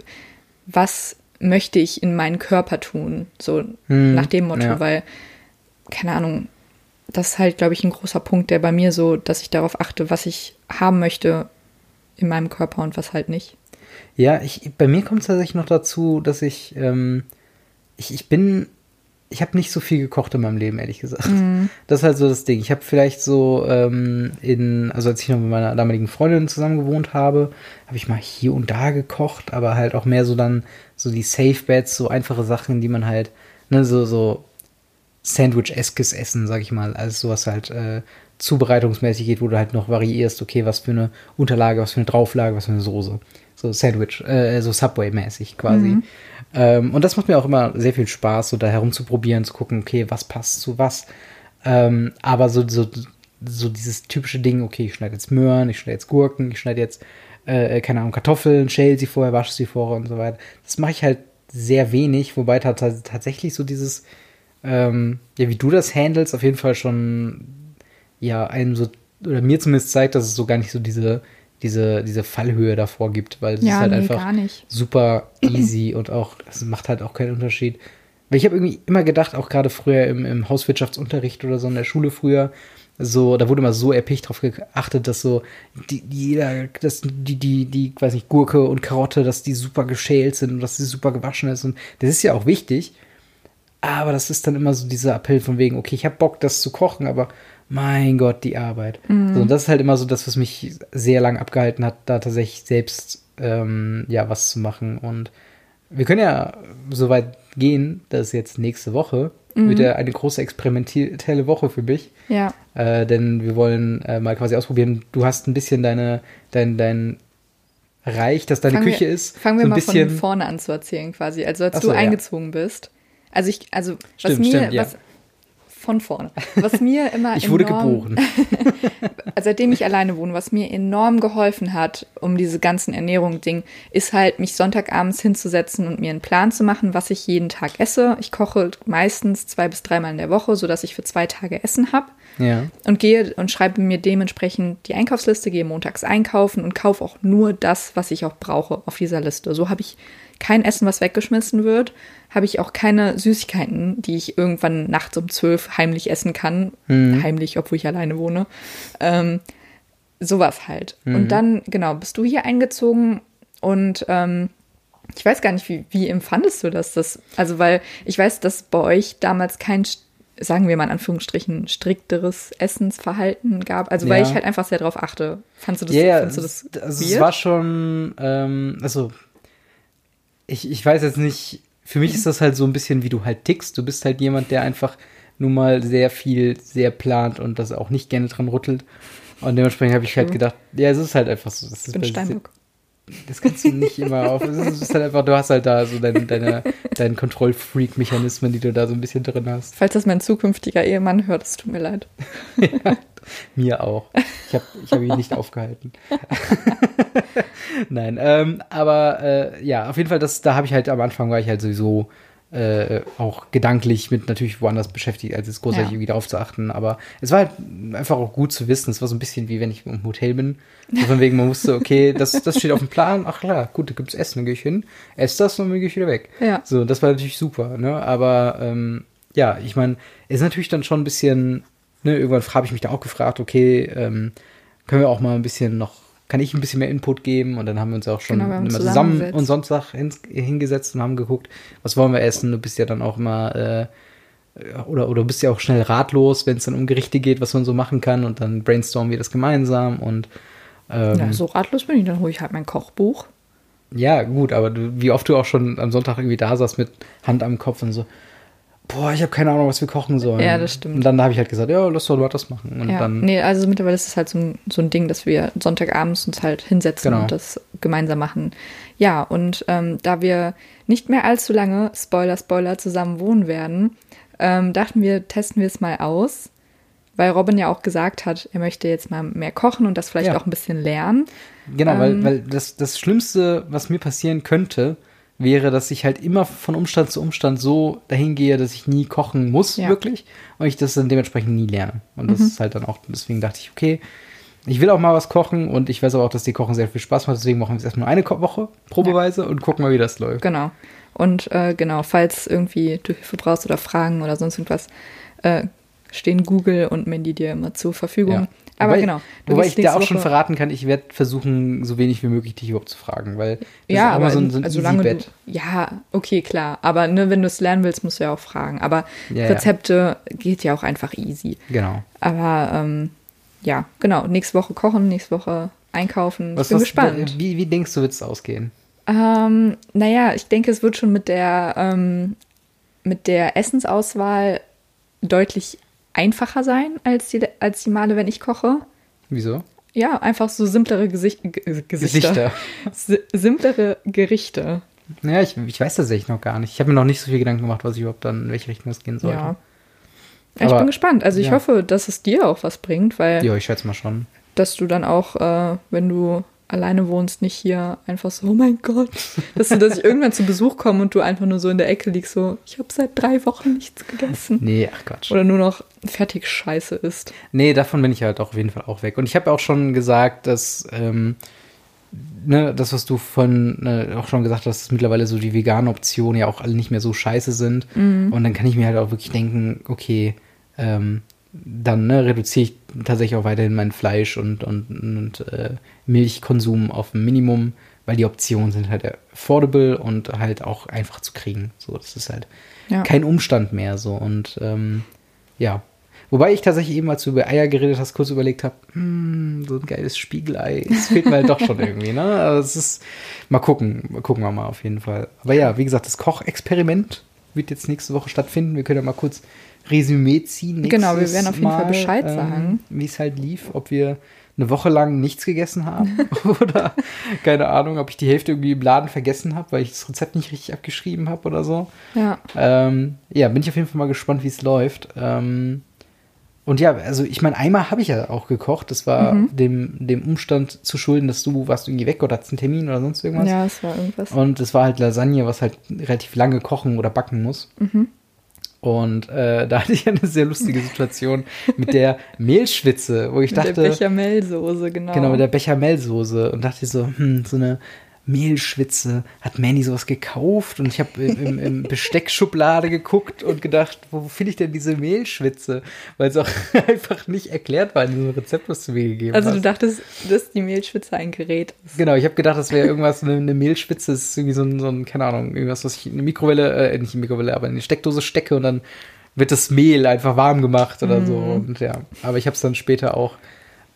was möchte ich in meinen Körper tun? So mhm. nach dem Motto, ja. weil, keine Ahnung, das ist halt, glaube ich, ein großer Punkt, der bei mir so, dass ich darauf achte, was ich haben möchte in meinem Körper und was halt nicht. Ja, ich, bei mir kommt es tatsächlich noch dazu, dass ich, ähm, ich, ich bin, ich habe nicht so viel gekocht in meinem Leben, ehrlich gesagt. Mhm. Das ist halt so das Ding. Ich habe vielleicht so ähm, in, also als ich noch mit meiner damaligen Freundin zusammen gewohnt habe, habe ich mal hier und da gekocht, aber halt auch mehr so dann so die Safe Beds, so einfache Sachen, die man halt, ne, so, so Sandwich-eskes Essen, sag ich mal. Also sowas halt äh, zubereitungsmäßig geht, wo du halt noch variierst, okay, was für eine Unterlage, was für eine Drauflage, was für eine Soße so Sandwich, äh, so Subway-mäßig quasi. Mhm. Ähm, und das macht mir auch immer sehr viel Spaß, so da herumzuprobieren, zu gucken, okay, was passt zu was. Ähm, aber so, so, so dieses typische Ding, okay, ich schneide jetzt Möhren, ich schneide jetzt Gurken, ich schneide jetzt, äh, keine Ahnung, Kartoffeln, schäle sie vorher, wasche sie vorher und so weiter. Das mache ich halt sehr wenig, wobei tatsächlich so dieses, ähm, ja, wie du das handelst, auf jeden Fall schon, ja, einem so, oder mir zumindest zeigt, dass es so gar nicht so diese diese, diese Fallhöhe davor gibt, weil es ja, ist halt nee, einfach super easy und auch, es macht halt auch keinen Unterschied. Weil ich habe irgendwie immer gedacht, auch gerade früher im, im Hauswirtschaftsunterricht oder so in der Schule früher, so, da wurde immer so erpicht drauf geachtet, dass so die, jeder, dass die, die, die, weiß nicht, Gurke und Karotte, dass die super geschält sind und dass sie super gewaschen ist. Und das ist ja auch wichtig. Aber das ist dann immer so dieser Appell von wegen, okay, ich habe Bock, das zu kochen, aber mein Gott, die Arbeit. Mhm. So, und das ist halt immer so das, was mich sehr lang abgehalten hat, da tatsächlich selbst ähm, ja was zu machen. Und wir können ja so weit gehen, dass jetzt nächste Woche mhm. wird ja eine große experimentelle Woche für mich. Ja. Äh, denn wir wollen äh, mal quasi ausprobieren. Du hast ein bisschen deine, dein, dein Reich, dass deine fangen Küche wir, ist. Fangen wir so mal bisschen... von vorne an zu erzählen, quasi. Also als so, du eingezogen ja. bist. Also ich, also stimmt, was mir, stimmt, ja. was von vorne. Was mir immer Ich wurde geboren. seitdem ich alleine wohne, was mir enorm geholfen hat, um diese ganzen Ernährung-Ding, ist halt, mich Sonntagabends hinzusetzen und mir einen Plan zu machen, was ich jeden Tag esse. Ich koche meistens zwei bis dreimal in der Woche, sodass ich für zwei Tage Essen habe. Ja. Und gehe und schreibe mir dementsprechend die Einkaufsliste, gehe montags einkaufen und kaufe auch nur das, was ich auch brauche auf dieser Liste. So habe ich kein Essen, was weggeschmissen wird, habe ich auch keine Süßigkeiten, die ich irgendwann nachts um zwölf heimlich essen kann. Mhm. Heimlich, obwohl ich alleine wohne. Ähm, sowas halt. Mhm. Und dann, genau, bist du hier eingezogen und ähm, ich weiß gar nicht, wie, wie empfandest du das, das? Also, weil ich weiß, dass bei euch damals kein sagen wir mal in Anführungsstrichen, strikteres Essensverhalten gab. Also weil ja. ich halt einfach sehr darauf achte. Fandst du das, yeah, fandst du das also es war schon, ähm, also ich, ich weiß jetzt nicht, für mich ist das halt so ein bisschen, wie du halt tickst. Du bist halt jemand, der einfach nun mal sehr viel, sehr plant und das auch nicht gerne dran rüttelt. Und dementsprechend habe ich halt gedacht, ja, es ist halt einfach so. Das ich bin Steinbock. Das kannst du nicht immer auf. Es ist halt einfach, du hast halt da so deine, deine, deinen Kontrollfreak-Mechanismen, die du da so ein bisschen drin hast. Falls das mein zukünftiger Ehemann hört, es tut mir leid. ja, mir auch. Ich habe ich hab ihn nicht aufgehalten. Nein, ähm, aber äh, ja, auf jeden Fall, das, da habe ich halt am Anfang war ich halt sowieso äh, auch gedanklich mit natürlich woanders beschäftigt, als es großartig ja. irgendwie darauf zu achten. Aber es war halt einfach auch gut zu wissen. Es war so ein bisschen wie wenn ich im Hotel bin. So von wegen, man wusste, okay, das, das steht auf dem Plan. Ach klar, gut, da gibt es Essen, dann gehe ich hin, esse das und dann gehe ich wieder weg. Ja. So, das war natürlich super. Ne? Aber ähm, ja, ich meine, es ist natürlich dann schon ein bisschen, ne, irgendwann habe ich mich da auch gefragt, okay, ähm, können wir auch mal ein bisschen noch kann ich ein bisschen mehr Input geben und dann haben wir uns auch schon genau, immer zusammen und Sonntag hingesetzt und haben geguckt, was wollen wir essen. Du bist ja dann auch immer äh, oder oder bist ja auch schnell ratlos, wenn es dann um Gerichte geht, was man so machen kann und dann brainstormen wir das gemeinsam und ähm, ja, so ratlos bin ich, dann hole ich halt mein Kochbuch. Ja, gut, aber du, wie oft du auch schon am Sonntag irgendwie da saßt mit Hand am Kopf und so, boah, ich habe keine Ahnung, was wir kochen sollen. Ja, das stimmt. Und dann habe ich halt gesagt, ja, lass doch mal das machen. Und ja. dann, nee, also mittlerweile ist es halt so ein, so ein Ding, dass wir Sonntagabends uns halt hinsetzen genau. und das gemeinsam machen. Ja, und ähm, da wir nicht mehr allzu lange, Spoiler, Spoiler, zusammen wohnen werden, ähm, dachten wir, testen wir es mal aus. Weil Robin ja auch gesagt hat, er möchte jetzt mal mehr kochen und das vielleicht ja. auch ein bisschen lernen. Genau, ähm, weil, weil das, das Schlimmste, was mir passieren könnte, wäre, dass ich halt immer von Umstand zu Umstand so dahin gehe, dass ich nie kochen muss, ja. wirklich. Und ich das dann dementsprechend nie lerne. Und das mhm. ist halt dann auch, deswegen dachte ich, okay, ich will auch mal was kochen und ich weiß aber auch, dass die Kochen sehr viel Spaß macht. Deswegen machen wir es erstmal eine Woche, probeweise, ja. und gucken mal, wie das läuft. Genau. Und äh, genau, falls irgendwie du Hilfe brauchst oder Fragen oder sonst irgendwas, äh, stehen Google und Mandy dir immer zur Verfügung. Ja. Aber wobei, genau. Wobei ich dir auch schon verraten kann, ich werde versuchen, so wenig wie möglich dich überhaupt zu fragen, weil das ja, ist aber so ein, so ein also du, Ja, okay, klar. Aber ne, wenn du es lernen willst, musst du ja auch fragen. Aber ja, Rezepte ja. geht ja auch einfach easy. Genau. Aber ähm, ja, genau. Nächste Woche kochen, nächste Woche einkaufen. Was, ich bin was, gespannt. Wie, wie denkst du, wird es ausgehen? Ähm, naja, ich denke, es wird schon mit der, ähm, mit der Essensauswahl deutlich einfacher sein als die, als die Male, wenn ich koche. Wieso? Ja, einfach so simplere Gesicht, Gesichter. Gesichter. simplere Gerichte. Naja, ich, ich weiß tatsächlich noch gar nicht. Ich habe mir noch nicht so viel Gedanken gemacht, was ich überhaupt dann, in welche Richtung es gehen sollte. Ja. Aber, ich bin gespannt. Also ich ja. hoffe, dass es dir auch was bringt, weil. Ja, ich schätze mal schon. Dass du dann auch, äh, wenn du alleine wohnst, nicht hier einfach so, oh mein Gott, dass du, dass ich irgendwann zu Besuch komme und du einfach nur so in der Ecke liegst, so, ich habe seit drei Wochen nichts gegessen. Nee, ach Quatsch. Oder nur noch fertig Scheiße ist. Nee, davon bin ich halt auch auf jeden Fall auch weg. Und ich habe auch schon gesagt, dass, ähm, ne, das, was du von ne, auch schon gesagt hast, dass mittlerweile so die veganen Optionen ja auch alle nicht mehr so scheiße sind. Mhm. Und dann kann ich mir halt auch wirklich denken, okay, ähm, dann ne, reduziere ich tatsächlich auch weiterhin mein Fleisch und, und, und äh, Milchkonsum auf ein Minimum, weil die Optionen sind halt affordable und halt auch einfach zu kriegen. So, das ist halt ja. kein Umstand mehr so. Und ähm, ja. Wobei ich tatsächlich eben, als du über Eier geredet hast, kurz überlegt habe, hm, so ein geiles Spiegelei. Das fehlt mir halt doch schon irgendwie, ne? Aber es ist, mal gucken, gucken wir mal auf jeden Fall. Aber ja, wie gesagt, das Kochexperiment wird jetzt nächste Woche stattfinden. Wir können ja mal kurz Resümee ziehen. Genau, wir werden auf jeden mal, Fall Bescheid ähm, sagen. Wie es halt lief, ob wir eine Woche lang nichts gegessen haben. oder keine Ahnung, ob ich die Hälfte irgendwie im Laden vergessen habe, weil ich das Rezept nicht richtig abgeschrieben habe oder so. Ja. Ähm, ja, bin ich auf jeden Fall mal gespannt, wie es läuft. Ähm, und ja, also ich meine, einmal habe ich ja auch gekocht. Das war mhm. dem, dem Umstand zu schulden, dass du warst irgendwie weg oder hattest einen Termin oder sonst irgendwas. Ja, es war irgendwas. Und es war halt Lasagne, was halt relativ lange kochen oder backen muss. Mhm. Und äh, da hatte ich eine sehr lustige Situation mit der Mehlschwitze, wo ich mit dachte. Mit der Bechamelsoße, genau. Genau, mit der Bechamelsoße. Und dachte so, hm, so eine Mehlschwitze. Hat Manny sowas gekauft? Und ich habe im, im Besteckschublade geguckt und gedacht, wo finde ich denn diese Mehlschwitze? Weil es auch einfach nicht erklärt war in diesem Rezept, was du mir gegeben also hast. Also du dachtest, dass die Mehlschwitze ein Gerät ist. Genau, ich habe gedacht, das wäre irgendwas, eine, eine, Mehlschwitze ist irgendwie so ein, so ein, keine Ahnung, irgendwas, was ich in eine Mikrowelle, äh, nicht in die Mikrowelle, aber in die Steckdose stecke und dann wird das Mehl einfach warm gemacht oder mm. so. Und ja, aber ich habe es dann später auch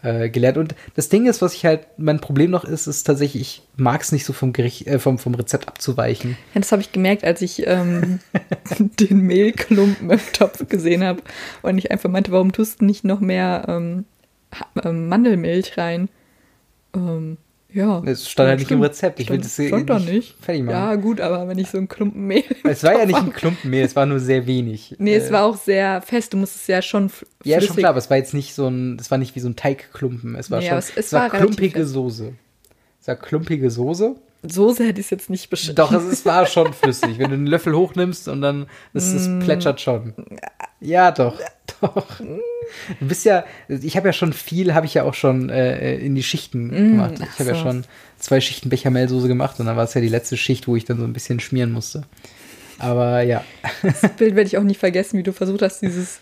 äh, gelernt. Und das Ding ist, was ich halt, mein Problem noch ist, ist tatsächlich, ich mag es nicht so vom Gericht, äh, vom, vom Rezept abzuweichen. Ja, das habe ich gemerkt, als ich ähm, den Mehlklumpen im Topf gesehen habe und ich einfach meinte, warum tust du nicht noch mehr ähm, ähm Mandelmilch rein? Ähm, ja. Es stand ja, halt nicht im Rezept. Ich will das stand doch nicht. Fertig machen. Ja, gut, aber wenn ich so ein Klumpen Mehl. Es war ja nicht ein Klumpen Mehl, es war nur sehr wenig. Nee, es äh, war auch sehr fest. Du musstest ja schon. Flüssig. Ja, schon klar, aber es war jetzt nicht so ein, es war nicht wie so ein Teigklumpen. Es war nee, schon, es, es, es, war, war klumpige Soße. Es war klumpige Soße. Soße hätte ich es jetzt nicht beschrieben. Doch, es, es war schon flüssig. Wenn du einen Löffel hochnimmst und dann, das, das mm. plätschert schon. Ja, doch. Doch. Du bist ja, ich habe ja schon viel, habe ich ja auch schon äh, in die Schichten mm, gemacht. Ich habe so. ja schon zwei Schichten Bechamelsoße gemacht und dann war es ja die letzte Schicht, wo ich dann so ein bisschen schmieren musste. Aber ja. Das Bild werde ich auch nicht vergessen, wie du versucht hast, dieses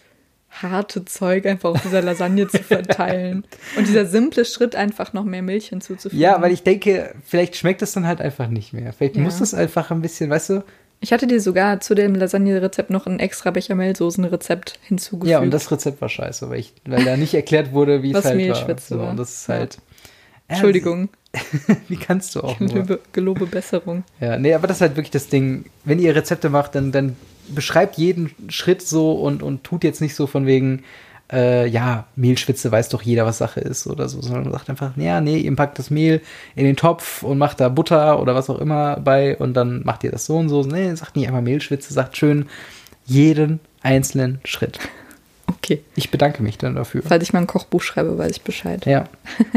harte Zeug einfach auf dieser Lasagne zu verteilen. Und dieser simple Schritt, einfach noch mehr Milch hinzuzufügen. Ja, weil ich denke, vielleicht schmeckt es dann halt einfach nicht mehr. Vielleicht ja. muss es einfach ein bisschen, weißt du, ich hatte dir sogar zu dem Lasagne-Rezept noch ein extra Bechamelsoßen-Rezept hinzugefügt. Ja, und das Rezept war scheiße, weil, ich, weil da nicht erklärt wurde, wie es halt Mehlschwitze war. So, und das ist halt. Ja. Entschuldigung. wie kannst du auch gelobe, gelobe Besserung. Ja, nee, aber das ist halt wirklich das Ding. Wenn ihr Rezepte macht, dann, dann beschreibt jeden Schritt so und, und tut jetzt nicht so von wegen, äh, ja, Mehlschwitze weiß doch jeder, was Sache ist oder so, sondern sagt einfach, ja, nee, ihr packt das Mehl in den Topf und macht da Butter oder was auch immer bei und dann macht ihr das so und so. Nee, sagt nicht einfach Mehlschwitze, sagt schön jeden einzelnen Schritt. Okay. Ich bedanke mich dann dafür. Falls ich mal ein Kochbuch schreibe, weiß ich Bescheid. Ja.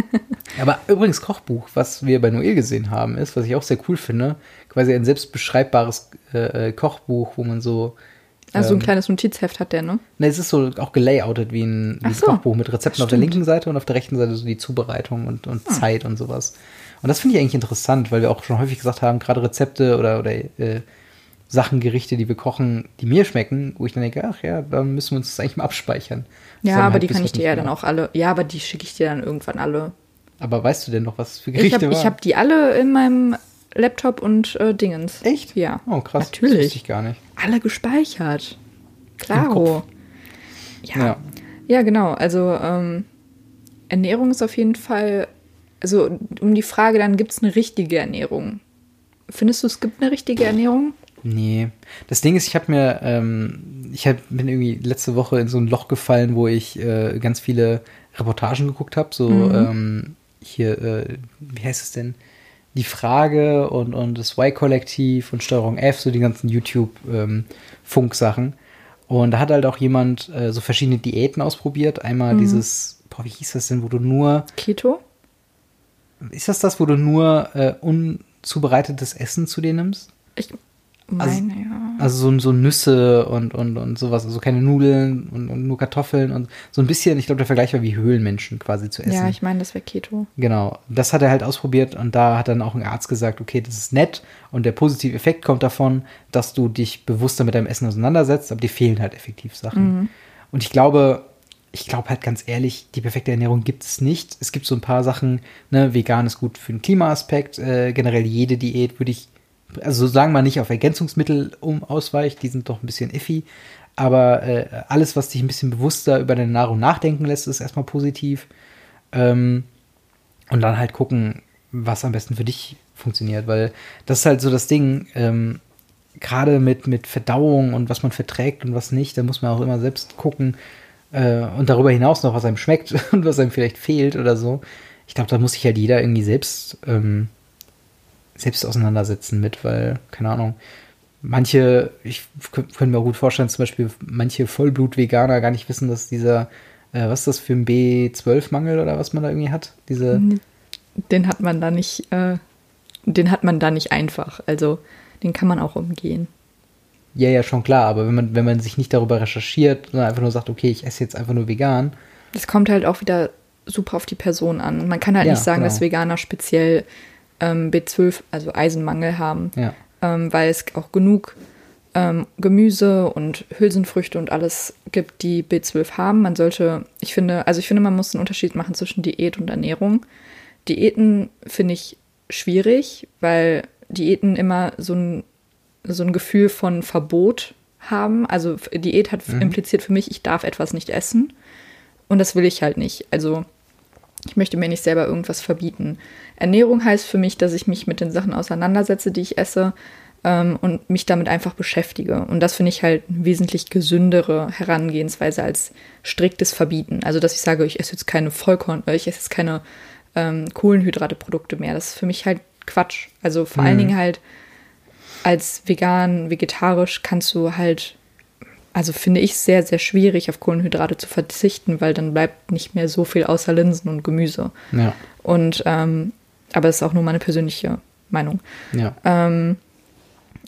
Aber übrigens Kochbuch, was wir bei Noel gesehen haben, ist, was ich auch sehr cool finde, quasi ein selbstbeschreibbares äh, äh Kochbuch, wo man so also ähm, ein kleines Notizheft hat der, ne? Ne, es ist so auch gelayoutet wie ein, wie so, Kochbuch mit Rezepten auf der linken Seite und auf der rechten Seite so die Zubereitung und, und hm. Zeit und sowas. Und das finde ich eigentlich interessant, weil wir auch schon häufig gesagt haben, gerade Rezepte oder, oder äh, Sachen, Gerichte, die wir kochen, die mir schmecken, wo ich dann denke, ach ja, da müssen wir uns das eigentlich mal abspeichern. Ja, aber halt die kann ich dir ja dann auch alle, ja, aber die schicke ich dir dann irgendwann alle. Aber weißt du denn noch, was für Gerichte ich hab, waren? Ich habe die alle in meinem Laptop und äh, Dingens. Echt? Ja. Oh, krass. Natürlich. Das wusste ich gar nicht. Alle gespeichert. Klaro. Ja. ja. Ja, genau. Also ähm, Ernährung ist auf jeden Fall, also um die Frage dann, gibt es eine richtige Ernährung? Findest du, es gibt eine richtige Ernährung? Nee. Das Ding ist, ich habe mir, ähm, ich hab, bin irgendwie letzte Woche in so ein Loch gefallen, wo ich äh, ganz viele Reportagen geguckt habe. So mhm. ähm, hier, äh, wie heißt es denn? Die Frage und, und das Y-Kollektiv und Steuerung F, so die ganzen YouTube-Funksachen. Ähm, und da hat halt auch jemand äh, so verschiedene Diäten ausprobiert. Einmal mhm. dieses, boah, wie hieß das denn, wo du nur. Keto? Ist das das, wo du nur äh, unzubereitetes Essen zu dir nimmst? Ich also, meine, ja. Also so, so Nüsse und, und, und sowas, also keine Nudeln und, und nur Kartoffeln und so ein bisschen, ich glaube, der Vergleich war wie Höhlenmenschen quasi zu essen. Ja, ich meine, das wäre Keto. Genau, das hat er halt ausprobiert und da hat dann auch ein Arzt gesagt, okay, das ist nett und der positive Effekt kommt davon, dass du dich bewusster mit deinem Essen auseinandersetzt, aber dir fehlen halt effektiv Sachen. Mhm. Und ich glaube, ich glaube halt ganz ehrlich, die perfekte Ernährung gibt es nicht. Es gibt so ein paar Sachen, ne, vegan ist gut für den Klimaaspekt, äh, generell jede Diät würde ich also sagen wir nicht auf Ergänzungsmittel um ausweicht, die sind doch ein bisschen iffy. Aber äh, alles, was dich ein bisschen bewusster über deine Nahrung nachdenken lässt, ist erstmal positiv. Ähm, und dann halt gucken, was am besten für dich funktioniert. Weil das ist halt so das Ding, ähm, gerade mit, mit Verdauung und was man verträgt und was nicht, da muss man auch immer selbst gucken, äh, und darüber hinaus noch, was einem schmeckt und was einem vielleicht fehlt oder so. Ich glaube, da muss sich halt jeder irgendwie selbst, ähm, selbst auseinandersetzen mit, weil, keine Ahnung, manche, ich könnte mir gut vorstellen, zum Beispiel manche Vollblut-Veganer gar nicht wissen, dass dieser, äh, was ist das für ein B12-Mangel oder was man da irgendwie hat? Diese. Den hat man da nicht, äh, den hat man da nicht einfach. Also den kann man auch umgehen. Ja, ja, schon klar, aber wenn man, wenn man sich nicht darüber recherchiert, sondern einfach nur sagt, okay, ich esse jetzt einfach nur vegan. Das kommt halt auch wieder super auf die Person an. Man kann halt ja, nicht sagen, genau. dass Veganer speziell ähm, B12, also Eisenmangel haben, ja. ähm, weil es auch genug ähm, Gemüse und Hülsenfrüchte und alles gibt, die B12 haben. Man sollte, ich finde, also ich finde, man muss einen Unterschied machen zwischen Diät und Ernährung. Diäten finde ich schwierig, weil Diäten immer so ein so ein Gefühl von Verbot haben. Also Diät hat mhm. impliziert für mich, ich darf etwas nicht essen. Und das will ich halt nicht. Also ich möchte mir nicht selber irgendwas verbieten. Ernährung heißt für mich, dass ich mich mit den Sachen auseinandersetze, die ich esse ähm, und mich damit einfach beschäftige. Und das finde ich halt eine wesentlich gesündere Herangehensweise als striktes Verbieten. Also dass ich sage, ich esse jetzt keine Vollkorn, äh, ich esse jetzt keine ähm, Kohlenhydrate-Produkte mehr. Das ist für mich halt Quatsch. Also vor mhm. allen Dingen halt als vegan, vegetarisch kannst du halt, also finde ich sehr, sehr schwierig, auf Kohlenhydrate zu verzichten, weil dann bleibt nicht mehr so viel außer Linsen und Gemüse. Ja. Und, ähm, aber das ist auch nur meine persönliche Meinung. Ja. Ähm,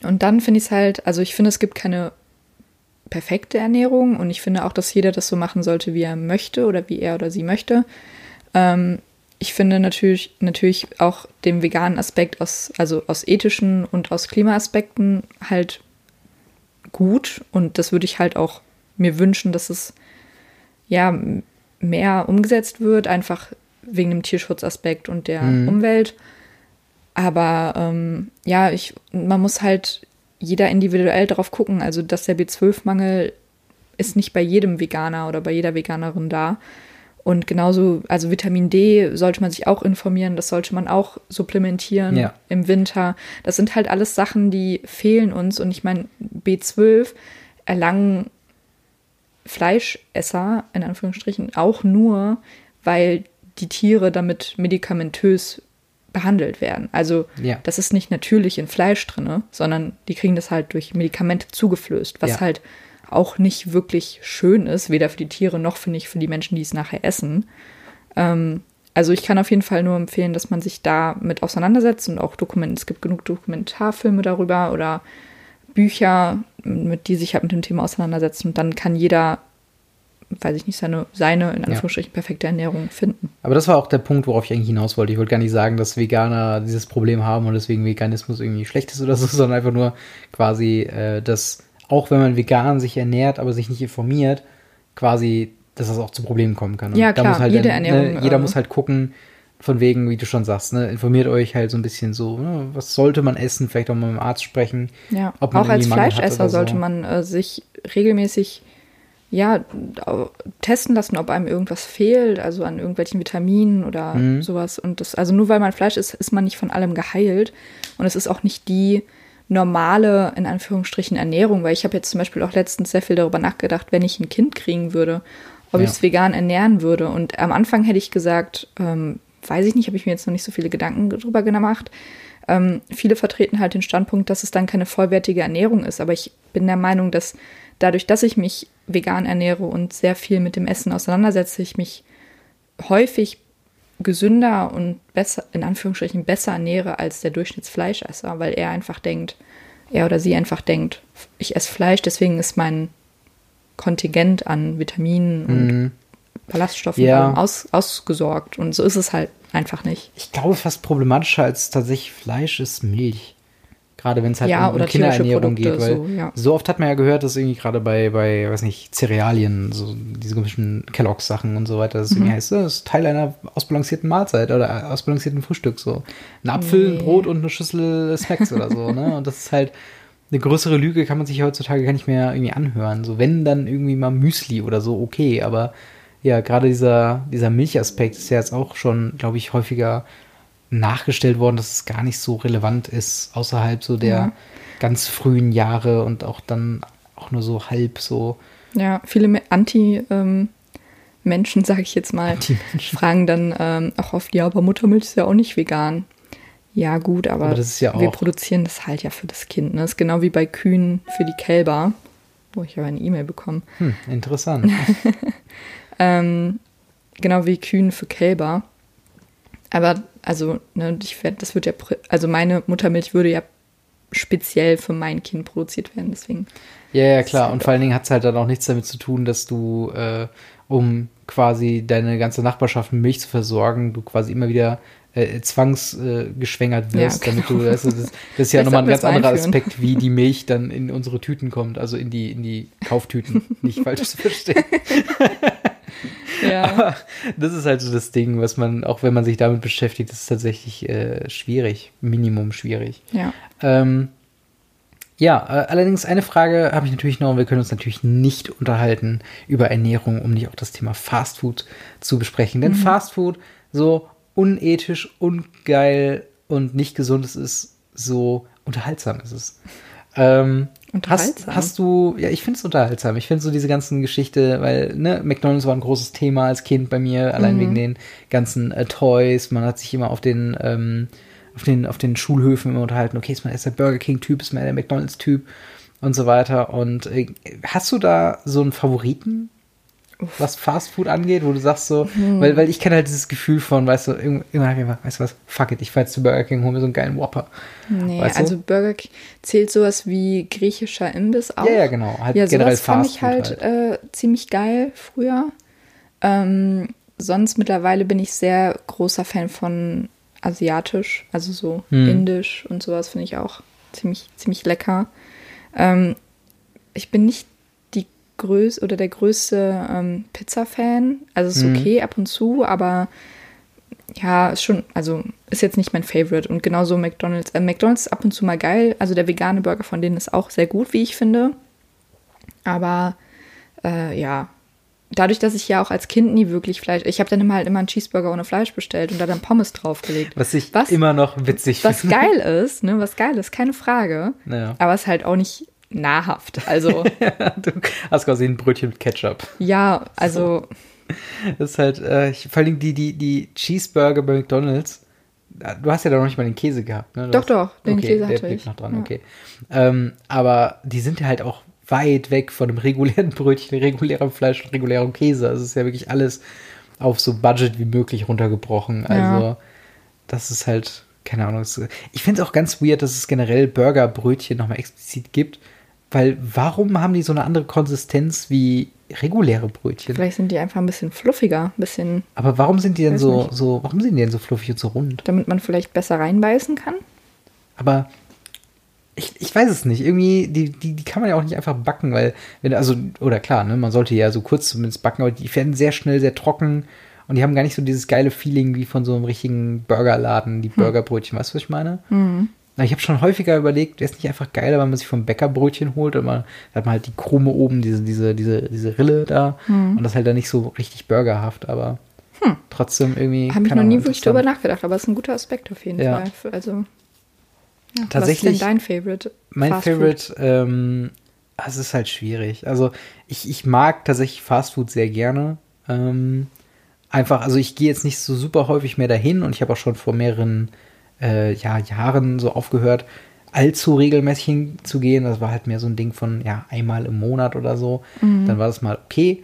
und dann finde ich es halt, also ich finde, es gibt keine perfekte Ernährung und ich finde auch, dass jeder das so machen sollte, wie er möchte oder wie er oder sie möchte. Ähm, ich finde natürlich, natürlich auch den veganen Aspekt aus, also aus ethischen und aus Klimaaspekten halt gut. Und das würde ich halt auch mir wünschen, dass es ja mehr umgesetzt wird, einfach wegen dem Tierschutzaspekt und der mhm. Umwelt. Aber ähm, ja, ich, man muss halt jeder individuell darauf gucken. Also, dass der B12-Mangel ist nicht bei jedem Veganer oder bei jeder Veganerin da. Und genauso, also Vitamin D sollte man sich auch informieren, das sollte man auch supplementieren ja. im Winter. Das sind halt alles Sachen, die fehlen uns. Und ich meine, B12 erlangen Fleischesser, in Anführungsstrichen, auch nur, weil die Tiere damit medikamentös behandelt werden. Also ja. das ist nicht natürlich in Fleisch drin, sondern die kriegen das halt durch Medikamente zugeflößt, was ja. halt auch nicht wirklich schön ist, weder für die Tiere noch, finde ich, für die Menschen, die es nachher essen. Ähm, also ich kann auf jeden Fall nur empfehlen, dass man sich da mit auseinandersetzt und auch Dokumente, es gibt genug Dokumentarfilme darüber oder Bücher, mit die sich halt mit dem Thema auseinandersetzen und dann kann jeder weiß ich nicht, seine, seine in Anführungsstrichen ja. perfekte Ernährung finden. Aber das war auch der Punkt, worauf ich eigentlich hinaus wollte. Ich wollte gar nicht sagen, dass Veganer dieses Problem haben und deswegen Veganismus irgendwie schlecht ist oder so, sondern einfach nur quasi, äh, dass auch wenn man vegan sich ernährt, aber sich nicht informiert, quasi, dass das auch zu Problemen kommen kann. Und ja, klar, halt jede dann, Ernährung. Ne, jeder äh, muss halt gucken, von wegen, wie du schon sagst, ne, informiert euch halt so ein bisschen so, ne, was sollte man essen, vielleicht auch mal mit dem Arzt sprechen. Ja, auch als Fleischesser so. sollte man äh, sich regelmäßig ja, testen lassen, ob einem irgendwas fehlt, also an irgendwelchen Vitaminen oder mhm. sowas. Und das, also nur weil man Fleisch isst, ist man nicht von allem geheilt. Und es ist auch nicht die normale, in Anführungsstrichen, Ernährung, weil ich habe jetzt zum Beispiel auch letztens sehr viel darüber nachgedacht, wenn ich ein Kind kriegen würde, ob ja. ich es vegan ernähren würde. Und am Anfang hätte ich gesagt, ähm, weiß ich nicht, habe ich mir jetzt noch nicht so viele Gedanken darüber gemacht. Ähm, viele vertreten halt den Standpunkt, dass es dann keine vollwertige Ernährung ist. Aber ich bin der Meinung, dass dadurch, dass ich mich vegan ernähre und sehr viel mit dem Essen auseinandersetze, ich mich häufig gesünder und besser, in Anführungsstrichen, besser ernähre als der Durchschnittsfleischesser, weil er einfach denkt, er oder sie einfach denkt, ich esse Fleisch, deswegen ist mein Kontingent an Vitaminen und mhm. Ballaststoffen ja. aus, ausgesorgt. Und so ist es halt einfach nicht. Ich glaube, fast problematischer als tatsächlich Fleisch ist Milch. Gerade wenn es halt ja, um, um Kinderernährung geht. Weil so, ja. so, oft hat man ja gehört, dass irgendwie gerade bei, bei, weiß nicht, Cerealien, so diese komischen Kelloggs-Sachen und so weiter, das mhm. irgendwie heißt, das ist Teil einer ausbalancierten Mahlzeit oder ausbalancierten Frühstück. So. Ein Apfel, nee. ein Brot und eine Schüssel Snacks oder so. Ne? Und das ist halt eine größere Lüge kann man sich heutzutage gar nicht mehr irgendwie anhören. So, wenn dann irgendwie mal Müsli oder so, okay, aber ja, gerade dieser, dieser Milchaspekt ist ja jetzt auch schon, glaube ich, häufiger nachgestellt worden, dass es gar nicht so relevant ist, außerhalb so der ja. ganz frühen Jahre und auch dann auch nur so halb so. Ja, viele Anti, ähm, Menschen, sage ich jetzt mal, fragen dann ähm, auch oft, ja, aber Muttermilch ist ja auch nicht vegan. Ja, gut, aber, aber ja wir produzieren das halt ja für das Kind. Ne? Das ist genau wie bei Kühen für die Kälber. Oh, ich habe eine E-Mail bekommen. Hm, interessant. ähm, genau wie Kühen für Kälber. Aber, also, ne, ich werd, das wird ja, also meine Muttermilch würde ja speziell für mein Kind produziert werden, deswegen. Ja, ja, klar. Und vor allen Dingen hat es halt dann auch nichts damit zu tun, dass du, äh, um quasi deine ganze Nachbarschaft mit Milch zu versorgen, du quasi immer wieder äh, zwangsgeschwängert äh, wirst, ja, genau. damit du, also das, das ist ja nochmal ein ganz anderer Aspekt, wie die Milch dann in unsere Tüten kommt, also in die, in die Kauftüten, nicht falsch zu verstehen. ja. Aber das ist halt so das Ding, was man, auch wenn man sich damit beschäftigt, ist tatsächlich äh, schwierig, Minimum schwierig. Ja. Ähm, ja, äh, allerdings eine Frage habe ich natürlich noch und wir können uns natürlich nicht unterhalten über Ernährung, um nicht auch das Thema Fastfood zu besprechen. Denn mhm. Fastfood, so unethisch, ungeil und nicht gesund es ist, so unterhaltsam ist es. Ähm? Hast, hast, du, ja, ich finde es unterhaltsam. Ich finde so diese ganzen Geschichte, weil, ne, McDonalds war ein großes Thema als Kind bei mir, allein mhm. wegen den ganzen äh, Toys. Man hat sich immer auf den, ähm, auf den, auf den Schulhöfen immer unterhalten, okay, ist man erst der Burger King-Typ, ist man der McDonalds-Typ und so weiter. Und äh, hast du da so einen Favoriten? Was Fast Food angeht, wo du sagst so, hm. weil, weil ich kenne halt dieses Gefühl von, weißt du, immer habe ich immer, weißt du was, fuck it, ich fahr jetzt zu Burger King, hol mir so einen geilen Whopper. Nee, weißt also Burger King zählt sowas wie griechischer Imbiss auch. Ja, ja, genau. Halt ja, generell sowas fand ich halt, halt. Äh, ziemlich geil früher. Ähm, sonst mittlerweile bin ich sehr großer Fan von asiatisch, also so hm. indisch und sowas finde ich auch ziemlich, ziemlich lecker. Ähm, ich bin nicht größ oder der größte ähm, Pizza-Fan. Also ist mhm. okay ab und zu, aber ja, ist schon, also ist jetzt nicht mein Favorite. Und genauso McDonalds. Äh, McDonalds ist ab und zu mal geil. Also der vegane Burger von denen ist auch sehr gut, wie ich finde. Aber äh, ja, dadurch, dass ich ja auch als Kind nie wirklich Fleisch, ich habe dann immer halt immer einen Cheeseburger ohne Fleisch bestellt und da dann Pommes draufgelegt. Was ich was, immer noch witzig finde. Was geil ist, ne, was geil ist, keine Frage. Naja. Aber es ist halt auch nicht nahrhaft. Also. du hast quasi ein Brötchen mit Ketchup. Ja, also. Das ist halt, äh, vor allem die, die, die Cheeseburger bei McDonalds. Du hast ja da noch nicht mal den Käse gehabt, ne? Du doch, hast, doch, den okay, Käse hatte ich. noch dran, ja. okay. Ähm, aber die sind ja halt auch weit weg von einem regulären Brötchen, regulärem Fleisch und regulärem Käse. Also es ist ja wirklich alles auf so Budget wie möglich runtergebrochen. Also ja. das ist halt, keine Ahnung. Ich finde es auch ganz weird, dass es generell Burgerbrötchen nochmal explizit gibt weil warum haben die so eine andere Konsistenz wie reguläre Brötchen? Vielleicht sind die einfach ein bisschen fluffiger, ein bisschen. Aber warum sind die denn so, so, warum sind die denn so fluffig und so rund? Damit man vielleicht besser reinbeißen kann? Aber ich, ich weiß es nicht. Irgendwie, die, die, die kann man ja auch nicht einfach backen, weil, wenn, also, oder klar, ne, man sollte ja so kurz zumindest backen, aber die werden sehr schnell sehr trocken und die haben gar nicht so dieses geile Feeling wie von so einem richtigen Burgerladen, die hm. Burgerbrötchen, weißt du, was ich meine? Mhm. Ich habe schon häufiger überlegt, wäre es nicht einfach geiler, wenn man sich vom Bäcker Brötchen holt und man hat man halt die Krume oben, diese, diese, diese, diese Rille da hm. und das halt dann nicht so richtig burgerhaft, aber hm. trotzdem irgendwie. Habe ich noch nie wirklich drüber nachgedacht, aber es ist ein guter Aspekt auf jeden ja. Fall. Also, ja. Tatsächlich. Was ist denn dein Favorite? Mein Fast Favorite, ähm, es ist halt schwierig. Also ich, ich mag tatsächlich Fastfood sehr gerne. Ähm, einfach, also ich gehe jetzt nicht so super häufig mehr dahin und ich habe auch schon vor mehreren äh, ja, Jahren so aufgehört, allzu regelmäßig hinzugehen. Das war halt mehr so ein Ding von ja, einmal im Monat oder so. Mhm. Dann war das mal okay.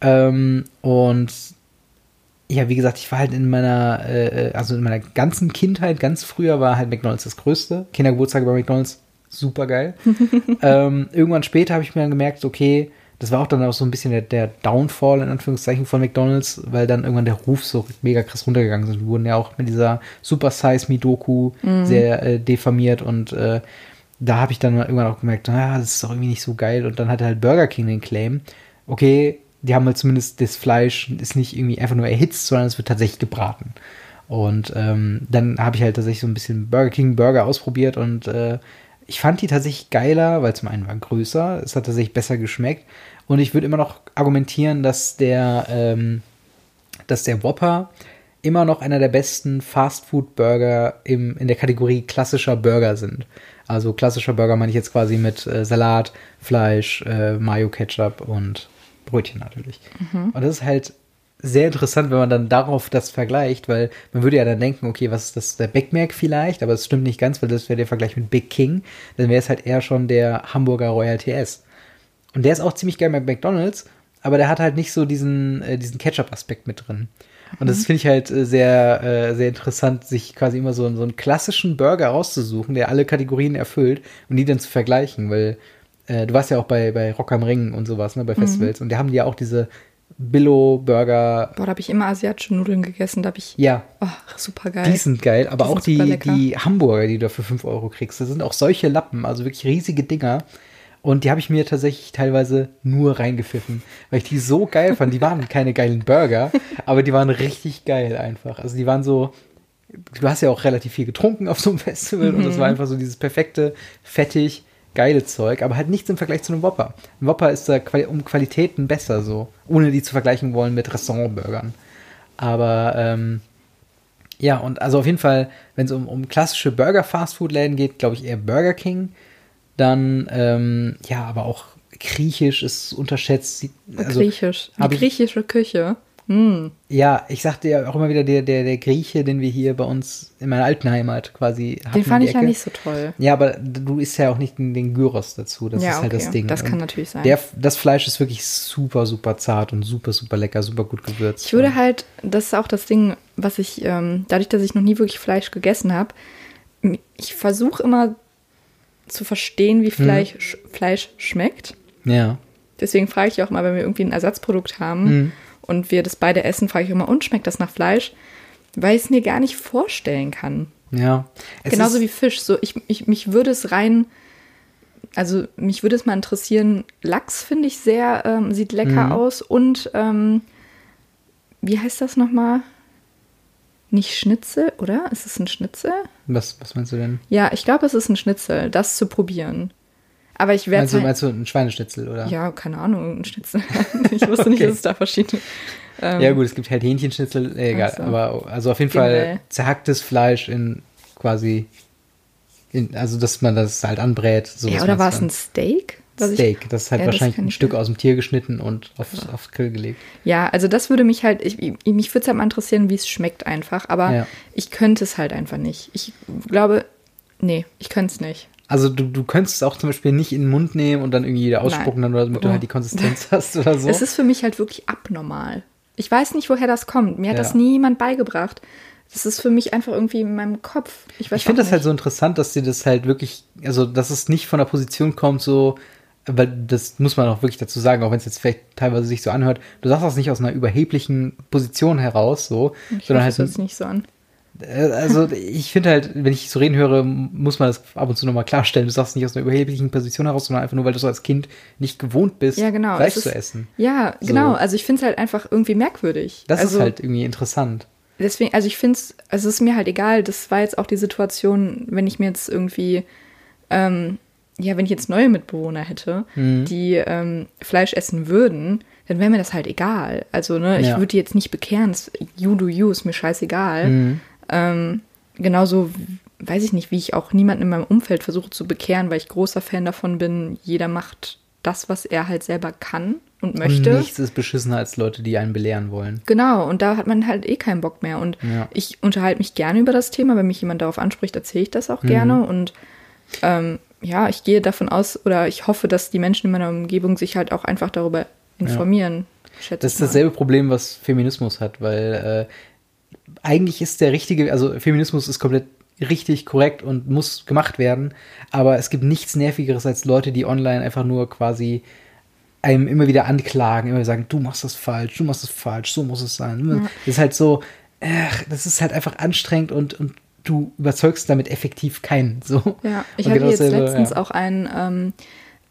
Ähm, und ja, wie gesagt, ich war halt in meiner, äh, also in meiner ganzen Kindheit, ganz früher war halt McDonalds das Größte. Kindergeburtstage bei McDonalds, super geil. ähm, irgendwann später habe ich mir dann gemerkt, okay, das war auch dann auch so ein bisschen der, der, Downfall in Anführungszeichen von McDonalds, weil dann irgendwann der Ruf so mega krass runtergegangen ist. Wir wurden ja auch mit dieser Super Size Me Doku mhm. sehr äh, diffamiert und äh, da habe ich dann irgendwann auch gemerkt, naja, das ist doch irgendwie nicht so geil. Und dann hatte halt Burger King den Claim, okay, die haben halt zumindest das Fleisch ist nicht irgendwie einfach nur erhitzt, sondern es wird tatsächlich gebraten. Und ähm, dann habe ich halt tatsächlich so ein bisschen Burger King Burger ausprobiert und äh, ich fand die tatsächlich geiler, weil zum einen war größer, es hat tatsächlich besser geschmeckt und ich würde immer noch argumentieren, dass der, ähm, dass der Whopper immer noch einer der besten Fastfood-Burger in der Kategorie klassischer Burger sind. Also klassischer Burger meine ich jetzt quasi mit äh, Salat, Fleisch, äh, Mayo, Ketchup und Brötchen natürlich. Mhm. Und das ist halt sehr interessant, wenn man dann darauf das vergleicht, weil man würde ja dann denken, okay, was ist das, der Big Mac vielleicht, aber es stimmt nicht ganz, weil das wäre der Vergleich mit Big King, dann wäre es halt eher schon der Hamburger Royal TS. Und der ist auch ziemlich geil bei McDonalds, aber der hat halt nicht so diesen, äh, diesen Ketchup-Aspekt mit drin. Und das mhm. finde ich halt äh, sehr, äh, sehr interessant, sich quasi immer so, so einen klassischen Burger rauszusuchen, der alle Kategorien erfüllt und die dann zu vergleichen, weil äh, du warst ja auch bei, bei Rock am Ring und sowas, ne, bei mhm. Festivals. Mhm. Und die haben ja auch diese Billo-Burger. Boah, da habe ich immer asiatische Nudeln gegessen. Da habe ich. Ja. Oh, super geil. Die sind geil, aber die auch die, die Hamburger, die du für 5 Euro kriegst. Das sind auch solche Lappen, also wirklich riesige Dinger. Und die habe ich mir tatsächlich teilweise nur reingepfiffen, weil ich die so geil fand. Die waren keine geilen Burger, aber die waren richtig geil einfach. Also die waren so, du hast ja auch relativ viel getrunken auf so einem Festival mhm. und das war einfach so dieses perfekte, fettig, geile Zeug, aber halt nichts im Vergleich zu einem Whopper. Ein Whopper ist da um Qualitäten besser so, ohne die zu vergleichen wollen mit Restaurantburgern. Aber ähm, ja, und also auf jeden Fall, wenn es um, um klassische Burger-Fastfood-Läden geht, glaube ich eher Burger King. Dann, ähm, ja, aber auch Griechisch ist unterschätzt. Also, Griechisch, die griechische Küche. Mm. Ja, ich sagte ja auch immer wieder, der, der, der Grieche, den wir hier bei uns in meiner alten Heimat quasi hatten. Den fand ich ja nicht so toll. Ja, aber du isst ja auch nicht den, den Gyros dazu. Das ja, ist halt okay. das Ding. Das kann und natürlich sein. Der, das Fleisch ist wirklich super, super zart und super, super lecker, super gut gewürzt. Ich würde halt, das ist auch das Ding, was ich, ähm, dadurch, dass ich noch nie wirklich Fleisch gegessen habe, ich versuche immer zu verstehen, wie hm. Fleisch, hm. Fleisch schmeckt. Ja. Deswegen frage ich auch mal, wenn wir irgendwie ein Ersatzprodukt haben. Hm und wir das beide essen, frage ich immer, und schmeckt das nach Fleisch? Weil ich es mir gar nicht vorstellen kann. Ja. Genauso wie Fisch. So, ich, ich, mich würde es rein, also mich würde es mal interessieren, Lachs finde ich sehr, ähm, sieht lecker mhm. aus und ähm, wie heißt das nochmal? Nicht Schnitzel, oder? Ist es ein Schnitzel? Was, was meinst du denn? Ja, ich glaube, es ist ein Schnitzel, das zu probieren. Aber ich werde. Meinst, halt, meinst du ein Schweineschnitzel, oder? Ja, keine Ahnung, ein Schnitzel. ich wusste nicht, okay. dass es da verschiedene. Ähm, ja, gut, es gibt halt Hähnchenschnitzel, äh, egal. So. Aber also auf jeden Generell. Fall zerhacktes Fleisch in quasi. In, also, dass man das halt anbrät. ja, oder war es ein Steak? Steak, das ist halt ja, wahrscheinlich ein Stück aus dem Tier geschnitten und aufs, aufs Grill gelegt. Ja, also das würde mich halt, ich, mich würde es halt mal interessieren, wie es schmeckt einfach, aber ja. ich könnte es halt einfach nicht. Ich glaube, nee, ich könnte es nicht. Also du, du könntest es auch zum Beispiel nicht in den Mund nehmen und dann irgendwie wieder ausspucken, dann, damit oh. du halt die Konsistenz hast oder so. Es ist für mich halt wirklich abnormal. Ich weiß nicht, woher das kommt. Mir hat ja. das niemand beigebracht. Das ist für mich einfach irgendwie in meinem Kopf. Ich, ich finde das halt so interessant, dass dir das halt wirklich, also dass es nicht von der Position kommt, so, weil das muss man auch wirklich dazu sagen, auch wenn es jetzt vielleicht teilweise sich so anhört, du sagst das nicht aus einer überheblichen Position heraus, so, ich sondern hoffe, halt. Das nicht so an. Äh, also ich finde halt, wenn ich so reden höre, muss man das ab und zu nochmal klarstellen. Du sagst nicht aus einer überheblichen Position heraus, sondern einfach nur, weil du so als Kind nicht gewohnt bist, ja, genau. Fleisch ist, zu essen. Ja, so. genau. Also ich finde es halt einfach irgendwie merkwürdig. Das also, ist halt irgendwie interessant. Deswegen, also ich finde es, also es ist mir halt egal. Das war jetzt auch die Situation, wenn ich mir jetzt irgendwie, ähm, ja, wenn ich jetzt neue Mitbewohner hätte, mhm. die ähm, Fleisch essen würden, dann wäre mir das halt egal. Also, ne, ich ja. würde die jetzt nicht bekehren. You do you, ist mir scheißegal. Mhm. Ähm, genauso weiß ich nicht, wie ich auch niemanden in meinem Umfeld versuche zu bekehren, weil ich großer Fan davon bin, jeder macht das, was er halt selber kann und möchte. Und nichts ist beschissener als Leute, die einen belehren wollen. Genau, und da hat man halt eh keinen Bock mehr. Und ja. ich unterhalte mich gerne über das Thema. Wenn mich jemand darauf anspricht, erzähle ich das auch mhm. gerne. Und ähm, ja, ich gehe davon aus oder ich hoffe, dass die Menschen in meiner Umgebung sich halt auch einfach darüber informieren. Ja. Das ist dasselbe Problem, was Feminismus hat, weil äh, eigentlich ist der richtige, also Feminismus ist komplett richtig korrekt und muss gemacht werden, aber es gibt nichts nervigeres als Leute, die online einfach nur quasi einem immer wieder anklagen, immer sagen, du machst das falsch, du machst das falsch, so muss es sein. Ja. Das ist halt so, ach, das ist halt einfach anstrengend und, und du überzeugst damit effektiv keinen. So. Ja, ich hatte genau jetzt letztens ja. auch einen, ähm,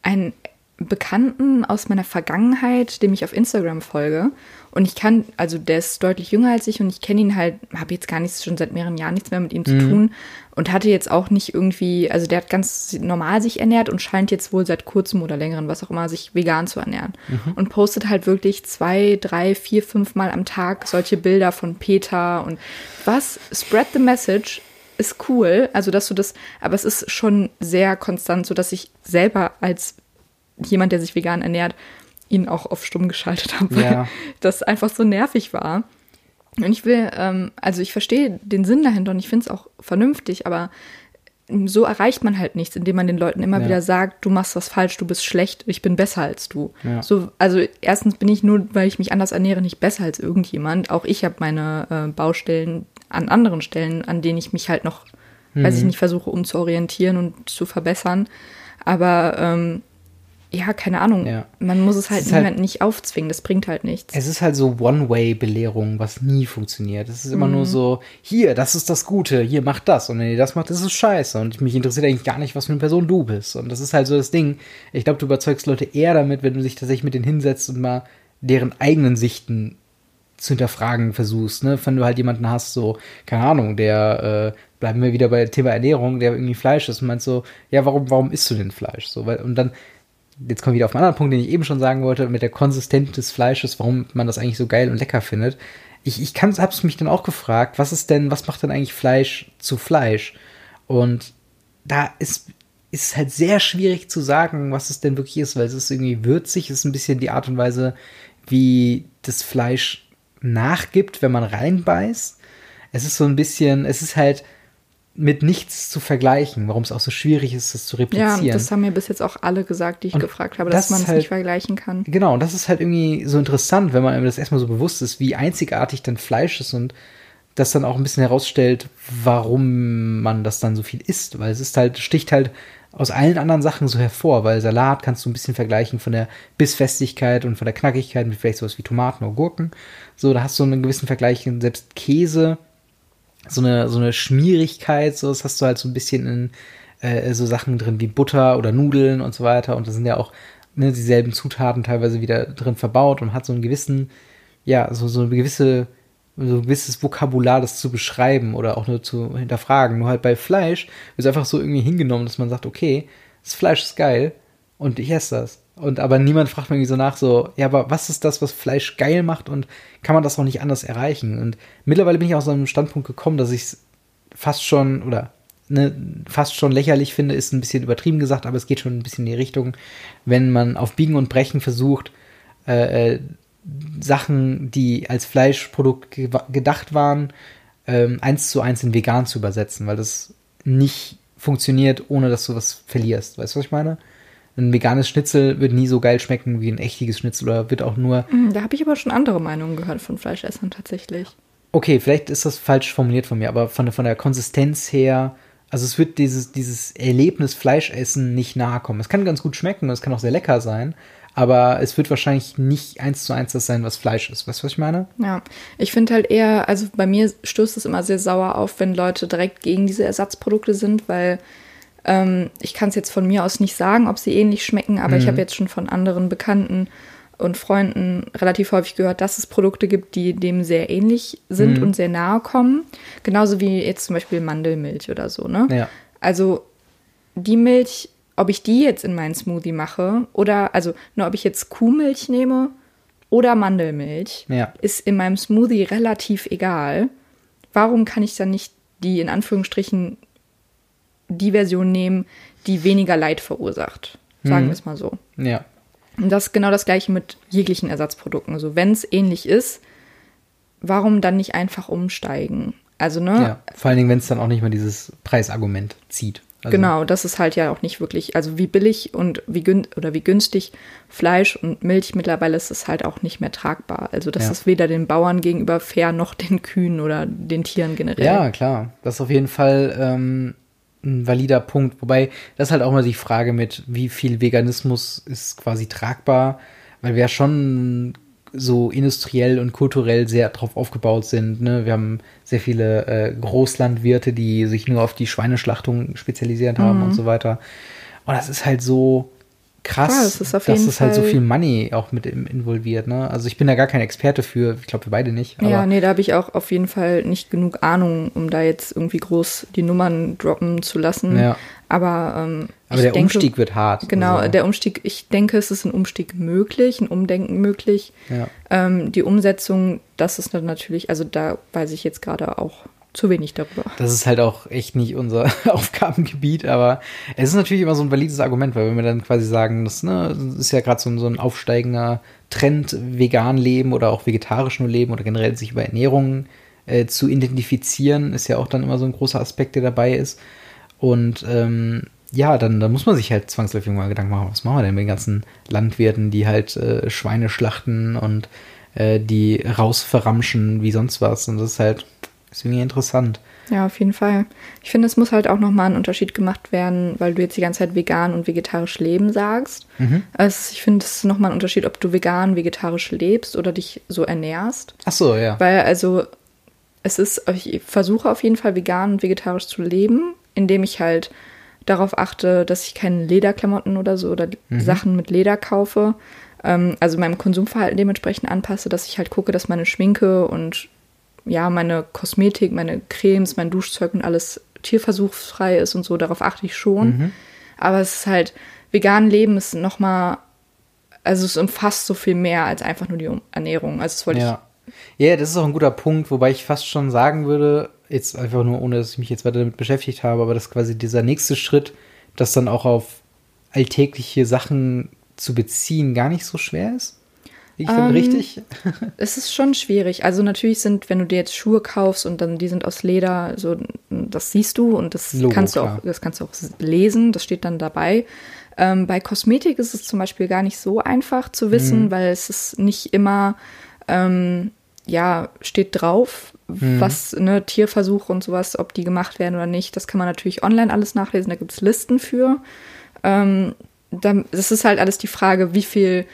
einen Bekannten aus meiner Vergangenheit, dem ich auf Instagram folge. Und ich kann, also der ist deutlich jünger als ich und ich kenne ihn halt, habe jetzt gar nichts, schon seit mehreren Jahren nichts mehr mit ihm zu mhm. tun und hatte jetzt auch nicht irgendwie, also der hat ganz normal sich ernährt und scheint jetzt wohl seit kurzem oder längeren, was auch immer, sich vegan zu ernähren. Mhm. Und postet halt wirklich zwei, drei, vier, fünf Mal am Tag solche Bilder von Peter und was, spread the message, ist cool, also dass du das, aber es ist schon sehr konstant, so dass ich selber als jemand, der sich vegan ernährt, ihn auch auf stumm geschaltet habe, weil ja. das einfach so nervig war. Und ich will, ähm, also ich verstehe den Sinn dahinter und ich finde es auch vernünftig, aber so erreicht man halt nichts, indem man den Leuten immer ja. wieder sagt, du machst was falsch, du bist schlecht, ich bin besser als du. Ja. So, also erstens bin ich nur, weil ich mich anders ernähre, nicht besser als irgendjemand. Auch ich habe meine äh, Baustellen an anderen Stellen, an denen ich mich halt noch, mhm. weiß ich mhm. nicht, versuche umzuorientieren und zu verbessern. Aber ähm, ja, keine Ahnung. Ja. Man muss es halt es niemand halt, nicht aufzwingen, das bringt halt nichts. Es ist halt so One-Way-Belehrung, was nie funktioniert. Es ist immer mhm. nur so, hier, das ist das Gute, hier, mach das. Und wenn ihr das macht, das ist scheiße. Und mich interessiert eigentlich gar nicht, was für eine Person du bist. Und das ist halt so das Ding. Ich glaube, du überzeugst Leute eher damit, wenn du dich tatsächlich mit denen hinsetzt und mal deren eigenen Sichten zu hinterfragen versuchst, ne? Wenn du halt jemanden hast, so, keine Ahnung, der, äh, bleiben wir wieder bei Thema Ernährung, der irgendwie Fleisch ist und meinst so, ja, warum, warum isst du denn Fleisch? So, weil, und dann jetzt kommen wir wieder auf einen anderen Punkt, den ich eben schon sagen wollte, mit der Konsistenz des Fleisches, warum man das eigentlich so geil und lecker findet. Ich, ich kann, hab's mich dann auch gefragt, was ist denn, was macht denn eigentlich Fleisch zu Fleisch? Und da ist, ist halt sehr schwierig zu sagen, was es denn wirklich ist, weil es ist irgendwie würzig, es ist ein bisschen die Art und Weise, wie das Fleisch nachgibt, wenn man reinbeißt. Es ist so ein bisschen, es ist halt, mit nichts zu vergleichen, warum es auch so schwierig ist, das zu replizieren. Ja, das haben mir bis jetzt auch alle gesagt, die ich und gefragt habe, dass das man es halt, nicht vergleichen kann. Genau, und das ist halt irgendwie so interessant, wenn man einem das erstmal so bewusst ist, wie einzigartig dann Fleisch ist und das dann auch ein bisschen herausstellt, warum man das dann so viel isst, weil es ist halt, sticht halt aus allen anderen Sachen so hervor, weil Salat kannst du ein bisschen vergleichen von der Bissfestigkeit und von der Knackigkeit mit vielleicht sowas wie Tomaten oder Gurken. So, da hast du einen gewissen Vergleich, selbst Käse so eine, so eine Schmierigkeit, so das hast du halt so ein bisschen in äh, so Sachen drin wie Butter oder Nudeln und so weiter. Und da sind ja auch ne, dieselben Zutaten teilweise wieder drin verbaut und hat so einen gewissen, ja, so, so eine gewisse, so ein gewisses Vokabular, das zu beschreiben oder auch nur zu hinterfragen. Nur halt bei Fleisch wird es einfach so irgendwie hingenommen, dass man sagt, okay, das Fleisch ist geil und ich esse das. Und aber niemand fragt mir irgendwie so nach, so, ja, aber was ist das, was Fleisch geil macht und kann man das auch nicht anders erreichen? Und mittlerweile bin ich aus so einem Standpunkt gekommen, dass ich es fast schon, oder ne, fast schon lächerlich finde, ist ein bisschen übertrieben gesagt, aber es geht schon ein bisschen in die Richtung, wenn man auf Biegen und Brechen versucht, äh, äh Sachen, die als Fleischprodukt ge gedacht waren, ähm, eins zu eins in vegan zu übersetzen, weil das nicht funktioniert, ohne dass du was verlierst. Weißt du, was ich meine? Ein veganes Schnitzel wird nie so geil schmecken wie ein echtiges Schnitzel oder wird auch nur. Mm, da habe ich aber schon andere Meinungen gehört von Fleischessern tatsächlich. Okay, vielleicht ist das falsch formuliert von mir, aber von der, von der Konsistenz her, also es wird dieses, dieses Erlebnis Fleischessen nicht nahe kommen. Es kann ganz gut schmecken und es kann auch sehr lecker sein, aber es wird wahrscheinlich nicht eins zu eins das sein, was Fleisch ist. Weißt du, was ich meine? Ja, ich finde halt eher, also bei mir stößt es immer sehr sauer auf, wenn Leute direkt gegen diese Ersatzprodukte sind, weil ähm, ich kann es jetzt von mir aus nicht sagen, ob sie ähnlich schmecken, aber mhm. ich habe jetzt schon von anderen Bekannten und Freunden relativ häufig gehört, dass es Produkte gibt, die dem sehr ähnlich sind mhm. und sehr nahe kommen. Genauso wie jetzt zum Beispiel Mandelmilch oder so, ne? Ja. Also die Milch, ob ich die jetzt in meinen Smoothie mache oder, also nur ob ich jetzt Kuhmilch nehme oder Mandelmilch, ja. ist in meinem Smoothie relativ egal. Warum kann ich dann nicht die in Anführungsstrichen die Version nehmen, die weniger Leid verursacht. Sagen mhm. wir es mal so. Ja. Und das ist genau das gleiche mit jeglichen Ersatzprodukten. Also wenn es ähnlich ist, warum dann nicht einfach umsteigen? Also, ne? Ja, vor allen Dingen, wenn es dann auch nicht mal dieses Preisargument zieht. Also genau, das ist halt ja auch nicht wirklich, also wie billig und wie gün oder wie günstig Fleisch und Milch mittlerweile ist es halt auch nicht mehr tragbar. Also das ja. ist weder den Bauern gegenüber fair noch den Kühen oder den Tieren generell. Ja, klar. Das ist auf jeden Fall ähm, ein valider Punkt. Wobei, das ist halt auch mal die Frage mit, wie viel Veganismus ist quasi tragbar, weil wir ja schon so industriell und kulturell sehr drauf aufgebaut sind. Ne? Wir haben sehr viele äh, Großlandwirte, die sich nur auf die Schweineschlachtung spezialisiert haben mhm. und so weiter. Und das ist halt so, krass, ja, das ist dass es halt so viel Money auch mit involviert. Ne? Also ich bin da gar kein Experte für, ich glaube wir beide nicht. ja, nee, da habe ich auch auf jeden Fall nicht genug Ahnung, um da jetzt irgendwie groß die Nummern droppen zu lassen. Ja. Aber, ähm, Aber der denke, Umstieg wird hart. Genau, also. der Umstieg, ich denke, es ist ein Umstieg möglich, ein Umdenken möglich. Ja. Ähm, die Umsetzung, das ist natürlich, also da weiß ich jetzt gerade auch zu wenig darüber. Das ist halt auch echt nicht unser Aufgabengebiet, aber es ist natürlich immer so ein valides Argument, weil wenn wir dann quasi sagen, das, ne, ist ja gerade so, so, ein aufsteigender Trend, vegan leben oder auch vegetarisch nur leben oder generell sich über Ernährung äh, zu identifizieren, ist ja auch dann immer so ein großer Aspekt, der dabei ist. Und ähm, ja, dann, dann muss man sich halt zwangsläufig mal Gedanken machen, was machen wir denn mit den ganzen Landwirten, die halt äh, Schweine schlachten und äh, die rausverramschen wie sonst was. Und das ist halt irgendwie interessant. Ja, auf jeden Fall. Ich finde, es muss halt auch nochmal ein Unterschied gemacht werden, weil du jetzt die ganze Zeit vegan und vegetarisch leben sagst. Mhm. Also ich finde, es ist nochmal ein Unterschied, ob du vegan, vegetarisch lebst oder dich so ernährst. Ach so, ja. Weil also es ist, ich versuche auf jeden Fall vegan und vegetarisch zu leben, indem ich halt darauf achte, dass ich keine Lederklamotten oder so oder mhm. Sachen mit Leder kaufe. Ähm, also meinem Konsumverhalten dementsprechend anpasse, dass ich halt gucke, dass meine Schminke und ja, meine Kosmetik, meine Cremes, mein Duschzeug und alles tierversuchsfrei ist und so, darauf achte ich schon. Mhm. Aber es ist halt, vegan Leben ist nochmal, also es umfasst so viel mehr als einfach nur die Ernährung. Also das wollte ja. ich. Ja, das ist auch ein guter Punkt, wobei ich fast schon sagen würde, jetzt einfach nur ohne, dass ich mich jetzt weiter damit beschäftigt habe, aber dass quasi dieser nächste Schritt, das dann auch auf alltägliche Sachen zu beziehen, gar nicht so schwer ist. Ich finde ähm, richtig. es ist schon schwierig. Also natürlich sind, wenn du dir jetzt Schuhe kaufst und dann die sind aus Leder, so das siehst du und das Logo, kannst du auch, das kannst du auch lesen. Das steht dann dabei. Ähm, bei Kosmetik ist es zum Beispiel gar nicht so einfach zu wissen, mhm. weil es ist nicht immer ähm, ja steht drauf, mhm. was ne Tierversuche und sowas, ob die gemacht werden oder nicht. Das kann man natürlich online alles nachlesen. Da gibt es Listen für. Ähm, das ist halt alles die Frage, wie viel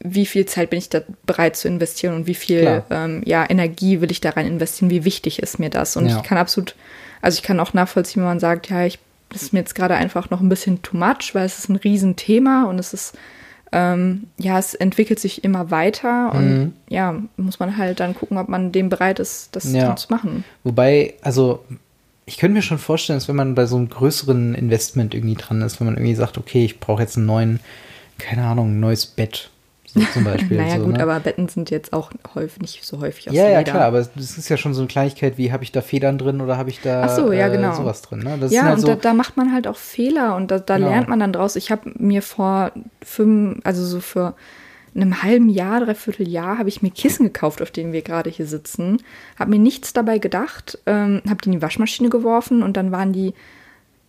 wie viel Zeit bin ich da bereit zu investieren und wie viel ähm, ja, Energie will ich da rein investieren, wie wichtig ist mir das. Und ja. ich kann absolut, also ich kann auch nachvollziehen, wenn man sagt, ja, ich, das ist mir jetzt gerade einfach noch ein bisschen too much, weil es ist ein Riesenthema und es ist, ähm, ja, es entwickelt sich immer weiter und mhm. ja, muss man halt dann gucken, ob man dem bereit ist, das ja. zu machen. Wobei, also ich könnte mir schon vorstellen, dass wenn man bei so einem größeren Investment irgendwie dran ist, wenn man irgendwie sagt, okay, ich brauche jetzt einen neuen, keine Ahnung, ein neues Bett so zum Beispiel. naja, so, gut, ne? aber Betten sind jetzt auch häufig, nicht so häufig aus Ja, Leder. ja, klar, aber es ist ja schon so eine Kleinigkeit wie, habe ich da Federn drin oder habe ich da so, ja, genau. äh, sowas drin. Ne? ja, halt und so da, da, macht man halt auch Fehler und da, da genau. lernt man dann draus. Ich habe mir vor fünf, also so für einem halben Jahr, dreiviertel Jahr, habe ich mir Kissen gekauft, auf denen wir gerade hier sitzen. Habe mir nichts dabei gedacht, ähm, habe die in die Waschmaschine geworfen und dann waren die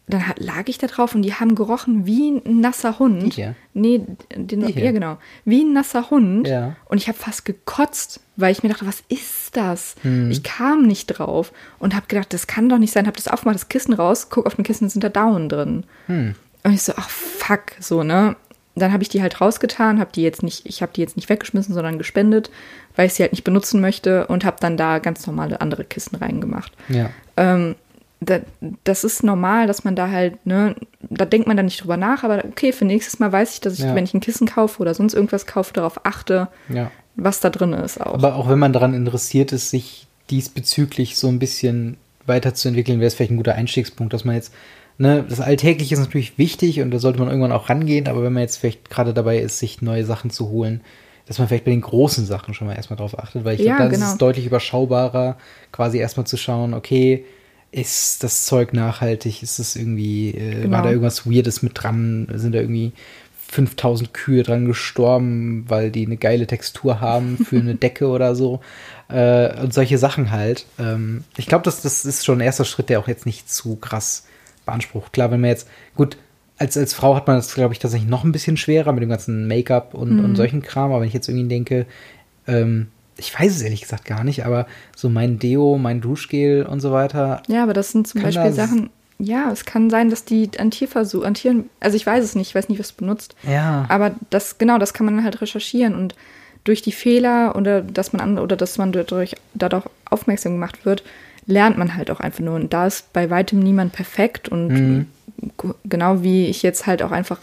dann lag ich da drauf und die haben gerochen wie ein nasser Hund. Die hier? Nee, den, die ja genau. Wie ein nasser Hund. Ja. Und ich habe fast gekotzt, weil ich mir dachte, was ist das? Hm. Ich kam nicht drauf und habe gedacht, das kann doch nicht sein. Habe das aufgemacht, das Kissen raus, guck auf dem Kissen, sind da Daumen drin. Hm. Und ich so, ach fuck, so, ne? Dann habe ich die halt rausgetan, habe die jetzt nicht, ich habe die jetzt nicht weggeschmissen, sondern gespendet, weil ich sie halt nicht benutzen möchte und habe dann da ganz normale andere Kissen reingemacht. Ja. Ähm, da, das ist normal, dass man da halt, ne, da denkt man dann nicht drüber nach, aber okay, für nächstes Mal weiß ich, dass ich, ja. wenn ich ein Kissen kaufe oder sonst irgendwas kaufe, darauf achte, ja. was da drin ist auch. Aber auch wenn man daran interessiert ist, sich diesbezüglich so ein bisschen weiterzuentwickeln, wäre es vielleicht ein guter Einstiegspunkt, dass man jetzt, ne, das Alltägliche ist natürlich wichtig und da sollte man irgendwann auch rangehen, aber wenn man jetzt vielleicht gerade dabei ist, sich neue Sachen zu holen, dass man vielleicht bei den großen Sachen schon mal erstmal drauf achtet, weil ich ja, glaube, da genau. ist es deutlich überschaubarer, quasi erstmal zu schauen, okay, ist das Zeug nachhaltig? Ist es irgendwie, äh, genau. war da irgendwas Weirdes mit dran? Sind da irgendwie 5000 Kühe dran gestorben, weil die eine geile Textur haben für eine Decke oder so? Äh, und solche Sachen halt. Ähm, ich glaube, das, das ist schon ein erster Schritt, der auch jetzt nicht zu krass beansprucht. Klar, wenn man jetzt, gut, als, als Frau hat man das, glaube ich, tatsächlich noch ein bisschen schwerer mit dem ganzen Make-up und, mhm. und solchen Kram. Aber wenn ich jetzt irgendwie denke, ähm, ich weiß es ehrlich gesagt gar nicht, aber so mein Deo, mein Duschgel und so weiter. Ja, aber das sind zum Beispiel Sachen, ja, es kann sein, dass die an Tierversuch, an Tieren, also ich weiß es nicht, ich weiß nicht, was benutzt. Ja. Aber das, genau, das kann man halt recherchieren und durch die Fehler oder dass man an, oder dass man dadurch, dadurch aufmerksam gemacht wird, lernt man halt auch einfach nur. Und da ist bei weitem niemand perfekt und mhm. genau wie ich jetzt halt auch einfach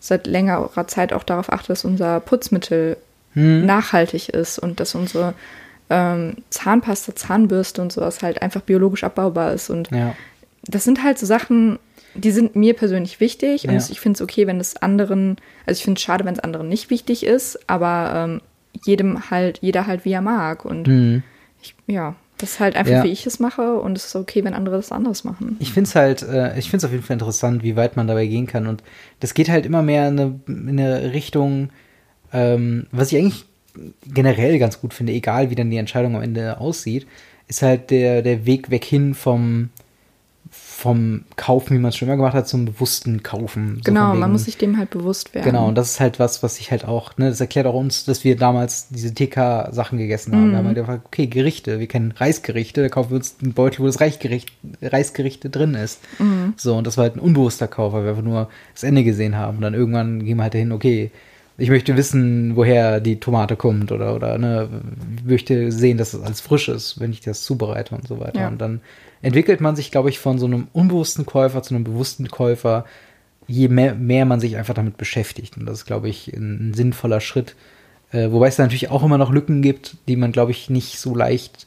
seit längerer Zeit auch darauf achte, dass unser Putzmittel hm. nachhaltig ist und dass unsere ähm, Zahnpasta, Zahnbürste und sowas halt einfach biologisch abbaubar ist. Und ja. das sind halt so Sachen, die sind mir persönlich wichtig. Und ja. ich finde es okay, wenn es anderen, also ich finde es schade, wenn es anderen nicht wichtig ist, aber ähm, jedem halt, jeder halt wie er mag. Und mhm. ich, ja, Das ist halt einfach, ja. wie ich es mache und es ist okay, wenn andere das anders machen. Ich finde es halt, äh, ich finde es auf jeden Fall interessant, wie weit man dabei gehen kann. Und das geht halt immer mehr in eine, in eine Richtung, ähm, was ich eigentlich generell ganz gut finde, egal wie dann die Entscheidung am Ende aussieht, ist halt der, der Weg weg hin vom, vom Kaufen, wie man es schon immer gemacht hat, zum bewussten Kaufen. So genau, wegen, man muss sich dem halt bewusst werden. Genau, und das ist halt was, was ich halt auch, ne, das erklärt auch uns, dass wir damals diese TK-Sachen gegessen haben. Mm. Wir haben halt einfach, okay, Gerichte, wir kennen Reisgerichte, da kaufen wir uns einen Beutel, wo das Reisgericht, Reisgerichte drin ist. Mm. So, und das war halt ein unbewusster Kauf, weil wir einfach nur das Ende gesehen haben. Und dann irgendwann gehen wir halt dahin, okay, ich möchte wissen, woher die Tomate kommt oder, oder ne, ich möchte sehen, dass es alles frisch ist, wenn ich das zubereite und so weiter. Ja. Und dann entwickelt man sich, glaube ich, von so einem unbewussten Käufer zu einem bewussten Käufer, je mehr, mehr man sich einfach damit beschäftigt. Und das ist, glaube ich, ein, ein sinnvoller Schritt. Äh, wobei es da natürlich auch immer noch Lücken gibt, die man, glaube ich, nicht so leicht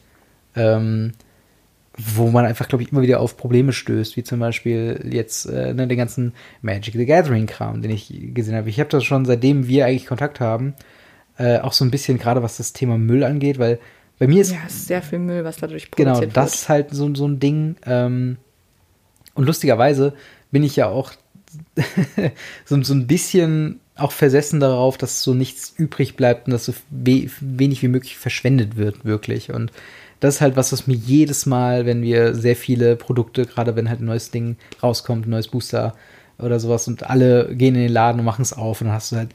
ähm, wo man einfach, glaube ich, immer wieder auf Probleme stößt, wie zum Beispiel jetzt äh, ne, den ganzen Magic the Gathering-Kram, den ich gesehen habe. Ich habe das schon seitdem wir eigentlich Kontakt haben, äh, auch so ein bisschen gerade was das Thema Müll angeht, weil bei mir ist. Ja, ist sehr viel Müll, was dadurch produziert genau, wird. Genau, das ist halt so, so ein Ding. Ähm, und lustigerweise bin ich ja auch so, so ein bisschen auch versessen darauf, dass so nichts übrig bleibt und dass so we wenig wie möglich verschwendet wird, wirklich. Und das ist halt was, was mir jedes Mal, wenn wir sehr viele Produkte, gerade wenn halt ein neues Ding rauskommt, ein neues Booster oder sowas und alle gehen in den Laden und machen es auf und dann hast du halt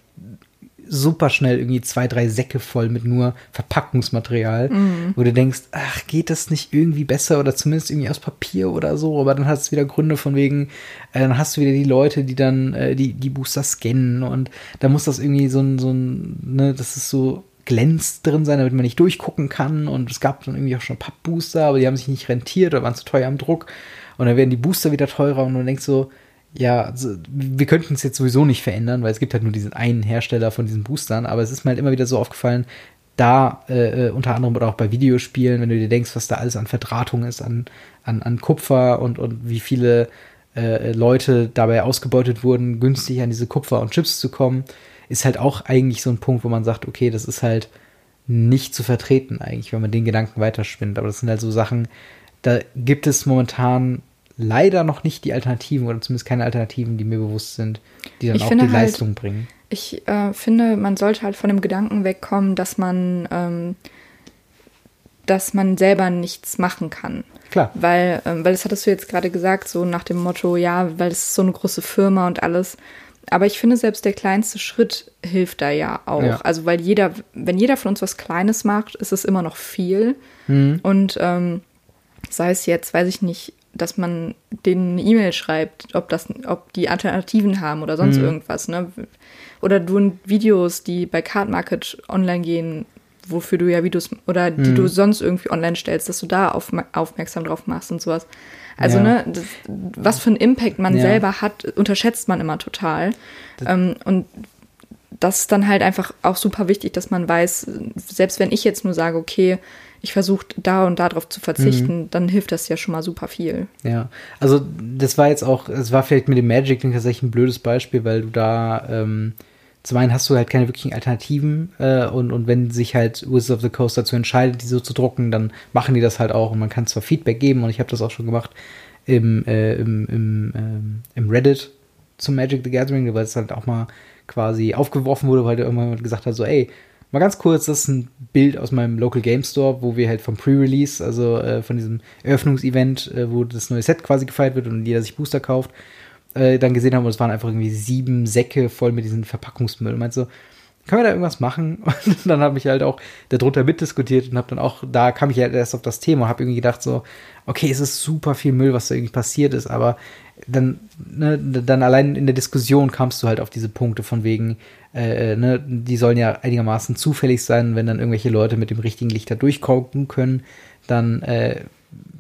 super schnell irgendwie zwei, drei Säcke voll mit nur Verpackungsmaterial, mhm. wo du denkst, ach, geht das nicht irgendwie besser oder zumindest irgendwie aus Papier oder so, aber dann hast du wieder Gründe von wegen, äh, dann hast du wieder die Leute, die dann äh, die, die Booster scannen und da muss das irgendwie so ein, so ein, ne, das ist so glänzt drin sein, damit man nicht durchgucken kann. Und es gab dann irgendwie auch schon Pappbooster, aber die haben sich nicht rentiert oder waren zu teuer am Druck. Und dann werden die Booster wieder teurer und man denkt so, ja, also, wir könnten es jetzt sowieso nicht verändern, weil es gibt halt nur diesen einen Hersteller von diesen Boostern, aber es ist mir halt immer wieder so aufgefallen, da äh, äh unter anderem oder auch bei Videospielen, wenn du dir denkst, was da alles an Verdrahtung ist, an, an, an Kupfer und, und wie viele äh, Leute dabei ausgebeutet wurden, günstig an diese Kupfer und Chips zu kommen, ist halt auch eigentlich so ein Punkt, wo man sagt, okay, das ist halt nicht zu vertreten eigentlich, wenn man den Gedanken weiterspinnt. Aber das sind halt so Sachen, da gibt es momentan leider noch nicht die Alternativen oder zumindest keine Alternativen, die mir bewusst sind, die dann ich auch die halt, Leistung bringen. Ich äh, finde, man sollte halt von dem Gedanken wegkommen, dass man, ähm, dass man selber nichts machen kann. Klar. Weil, ähm, weil das hattest du jetzt gerade gesagt, so nach dem Motto, ja, weil es ist so eine große Firma und alles. Aber ich finde, selbst der kleinste Schritt hilft da ja auch. Ja. Also, weil jeder, wenn jeder von uns was Kleines macht, ist es immer noch viel. Mhm. Und ähm, sei es jetzt, weiß ich nicht, dass man denen eine E-Mail schreibt, ob das, ob die Alternativen haben oder sonst mhm. irgendwas, ne? Oder du Videos, die bei Card Market online gehen, wofür du ja Videos oder die mhm. du sonst irgendwie online stellst, dass du da auf, aufmerksam drauf machst und sowas. Also, ja. ne, das, was für einen Impact man ja. selber hat, unterschätzt man immer total. Ähm, und das ist dann halt einfach auch super wichtig, dass man weiß, selbst wenn ich jetzt nur sage, okay, ich versuche da und darauf zu verzichten, mhm. dann hilft das ja schon mal super viel. Ja, also das war jetzt auch, es war vielleicht mit dem Magic tatsächlich ein blödes Beispiel, weil du da ähm, zum einen hast du halt keine wirklichen Alternativen äh, und, und wenn sich halt Wizards of the Coast dazu entscheidet, die so zu drucken, dann machen die das halt auch und man kann zwar Feedback geben und ich habe das auch schon gemacht im, äh, im, im, ähm, im Reddit zum Magic the Gathering, weil es halt auch mal quasi aufgeworfen wurde, weil da irgendwann gesagt hat, so ey, mal ganz kurz, das ist ein Bild aus meinem Local Game Store, wo wir halt vom Pre-Release, also äh, von diesem Eröffnungsevent, äh, wo das neue Set quasi gefeiert wird und jeder sich Booster kauft, äh, dann gesehen haben, und es waren einfach irgendwie sieben Säcke voll mit diesem Verpackungsmüll. Und meinte so, können wir da irgendwas machen? Und dann habe ich halt auch darunter mitdiskutiert und habe dann auch, da kam ich halt erst auf das Thema, habe irgendwie gedacht so, okay, es ist super viel Müll, was da irgendwie passiert ist, aber dann, ne, dann allein in der Diskussion kamst du halt auf diese Punkte von wegen, äh, äh ne, die sollen ja einigermaßen zufällig sein, wenn dann irgendwelche Leute mit dem richtigen Licht da durchgucken können, dann äh,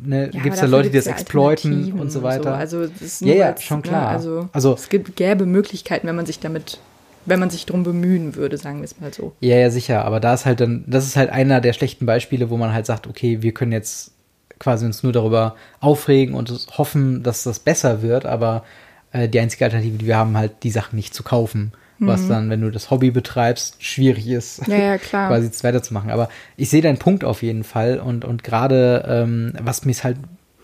ne, ja, gibt es da Leute, die das ja exploiten und so weiter. So. Also das ist ja, ja, als, schon ne, klar. Ne, also, also es gibt, gäbe Möglichkeiten, wenn man sich damit, wenn man sich darum bemühen würde, sagen wir es mal so. Ja, ja, sicher. Aber da ist halt dann, das ist halt einer der schlechten Beispiele, wo man halt sagt, okay, wir können jetzt quasi uns nur darüber aufregen und hoffen, dass das besser wird, aber äh, die einzige Alternative, die wir haben, halt die Sachen nicht zu kaufen. was mhm. dann, wenn du das Hobby betreibst, schwierig ist, ja, ja, quasi es weiterzumachen. Aber ich sehe deinen Punkt auf jeden Fall und, und gerade, ähm, was mir halt,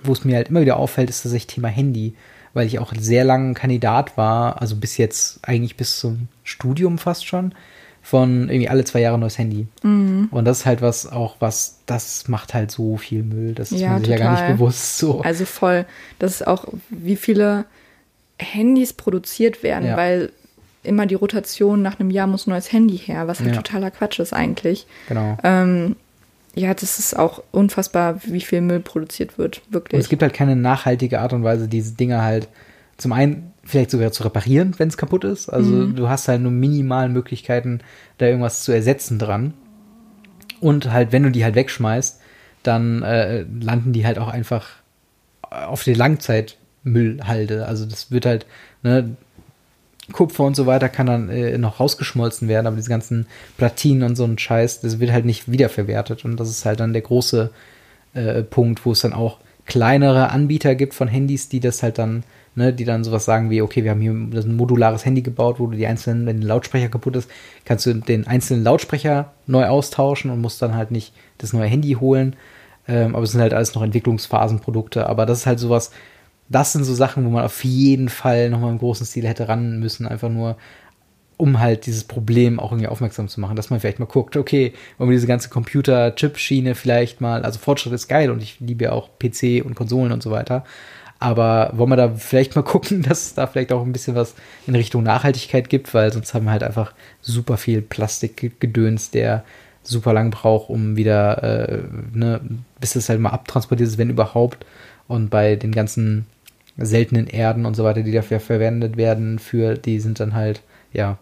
wo es mir halt immer wieder auffällt, ist tatsächlich Thema Handy, weil ich auch sehr lange Kandidat war, also bis jetzt eigentlich bis zum Studium fast schon, von irgendwie alle zwei Jahre neues Handy. Mhm. Und das ist halt was auch, was, das macht halt so viel Müll. Das ist ja, mir ja gar nicht bewusst so. Also voll. Das ist auch, wie viele Handys produziert werden, ja. weil immer die Rotation nach einem Jahr muss ein neues Handy her, was halt ja. totaler Quatsch ist eigentlich. Genau. Ähm, ja, das ist auch unfassbar, wie viel Müll produziert wird, wirklich. Und es gibt halt keine nachhaltige Art und Weise, diese Dinge halt zum einen vielleicht sogar zu reparieren, wenn es kaputt ist. Also mhm. du hast halt nur minimal Möglichkeiten, da irgendwas zu ersetzen dran. Und halt, wenn du die halt wegschmeißt, dann äh, landen die halt auch einfach auf die Langzeitmüllhalde. Also das wird halt, ne, Kupfer und so weiter kann dann äh, noch rausgeschmolzen werden, aber diese ganzen Platinen und so ein Scheiß, das wird halt nicht wiederverwertet. Und das ist halt dann der große äh, Punkt, wo es dann auch kleinere Anbieter gibt von Handys, die das halt dann, ne, die dann sowas sagen wie, okay, wir haben hier ein modulares Handy gebaut, wo du die einzelnen, wenn der Lautsprecher kaputt ist, kannst du den einzelnen Lautsprecher neu austauschen und musst dann halt nicht das neue Handy holen. Ähm, aber es sind halt alles noch Entwicklungsphasenprodukte. Aber das ist halt sowas, das sind so Sachen, wo man auf jeden Fall nochmal im großen Stil hätte ran müssen, einfach nur, um halt dieses Problem auch irgendwie aufmerksam zu machen, dass man vielleicht mal guckt, okay, wollen wir diese ganze Computer-Chip-Schiene vielleicht mal, also Fortschritt ist geil und ich liebe ja auch PC und Konsolen und so weiter, aber wollen wir da vielleicht mal gucken, dass es da vielleicht auch ein bisschen was in Richtung Nachhaltigkeit gibt, weil sonst haben wir halt einfach super viel Plastikgedöns, der super lang braucht, um wieder, äh, ne, bis es halt mal abtransportiert ist, wenn überhaupt. Und bei den ganzen seltenen Erden und so weiter, die dafür verwendet werden, für die sind dann halt, ja,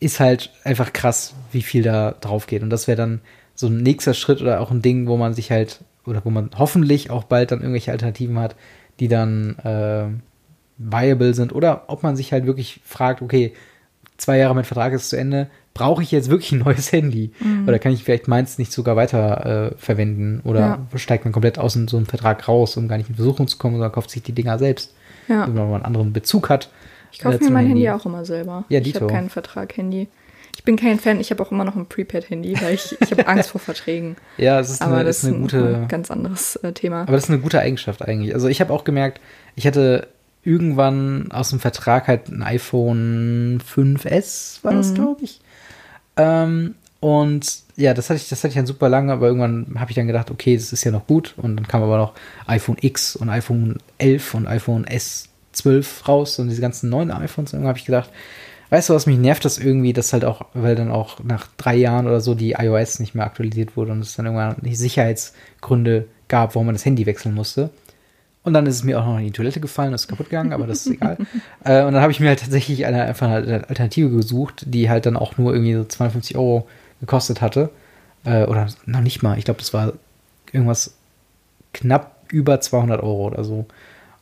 ist halt einfach krass, wie viel da drauf geht. Und das wäre dann so ein nächster Schritt oder auch ein Ding, wo man sich halt, oder wo man hoffentlich auch bald dann irgendwelche Alternativen hat, die dann äh, viable sind. Oder ob man sich halt wirklich fragt, okay, zwei Jahre mein Vertrag ist zu Ende, brauche ich jetzt wirklich ein neues Handy? Mhm. Oder kann ich vielleicht meins nicht sogar weiter äh, verwenden? Oder ja. steigt man komplett aus so einem Vertrag raus, um gar nicht in Versuchung zu kommen, oder kauft sich die Dinger selbst, ja. wenn man einen anderen Bezug hat? Ich kaufe äh, mir mein Handy. Handy auch immer selber. Ja, ich habe keinen Vertrag-Handy. Ich bin kein Fan, ich habe auch immer noch ein Prepaid-Handy, weil ich, ich habe Angst vor Verträgen. Ja, es ist, aber eine, das ist eine gute. Ein ganz anderes äh, Thema. Aber das ist eine gute Eigenschaft eigentlich. Also ich habe auch gemerkt, ich hatte irgendwann aus dem Vertrag halt ein iPhone 5S, war das, mhm. glaube ich. Ähm, und ja, das hatte ich, das hatte ich dann super lange, aber irgendwann habe ich dann gedacht, okay, das ist ja noch gut. Und dann kam aber noch iPhone X und iPhone 11 und iPhone S12 raus und diese ganzen neuen iPhones. Und irgendwann habe ich gedacht, weißt du was, mich nervt das irgendwie, dass halt auch, weil dann auch nach drei Jahren oder so die iOS nicht mehr aktualisiert wurde und es dann irgendwann die Sicherheitsgründe gab, warum man das Handy wechseln musste. Und dann ist es mir auch noch in die Toilette gefallen, ist kaputt gegangen, aber das ist egal. Äh, und dann habe ich mir halt tatsächlich eine, einfach eine Alternative gesucht, die halt dann auch nur irgendwie so 52 Euro gekostet hatte. Äh, oder noch nicht mal. Ich glaube, das war irgendwas knapp über 200 Euro oder so.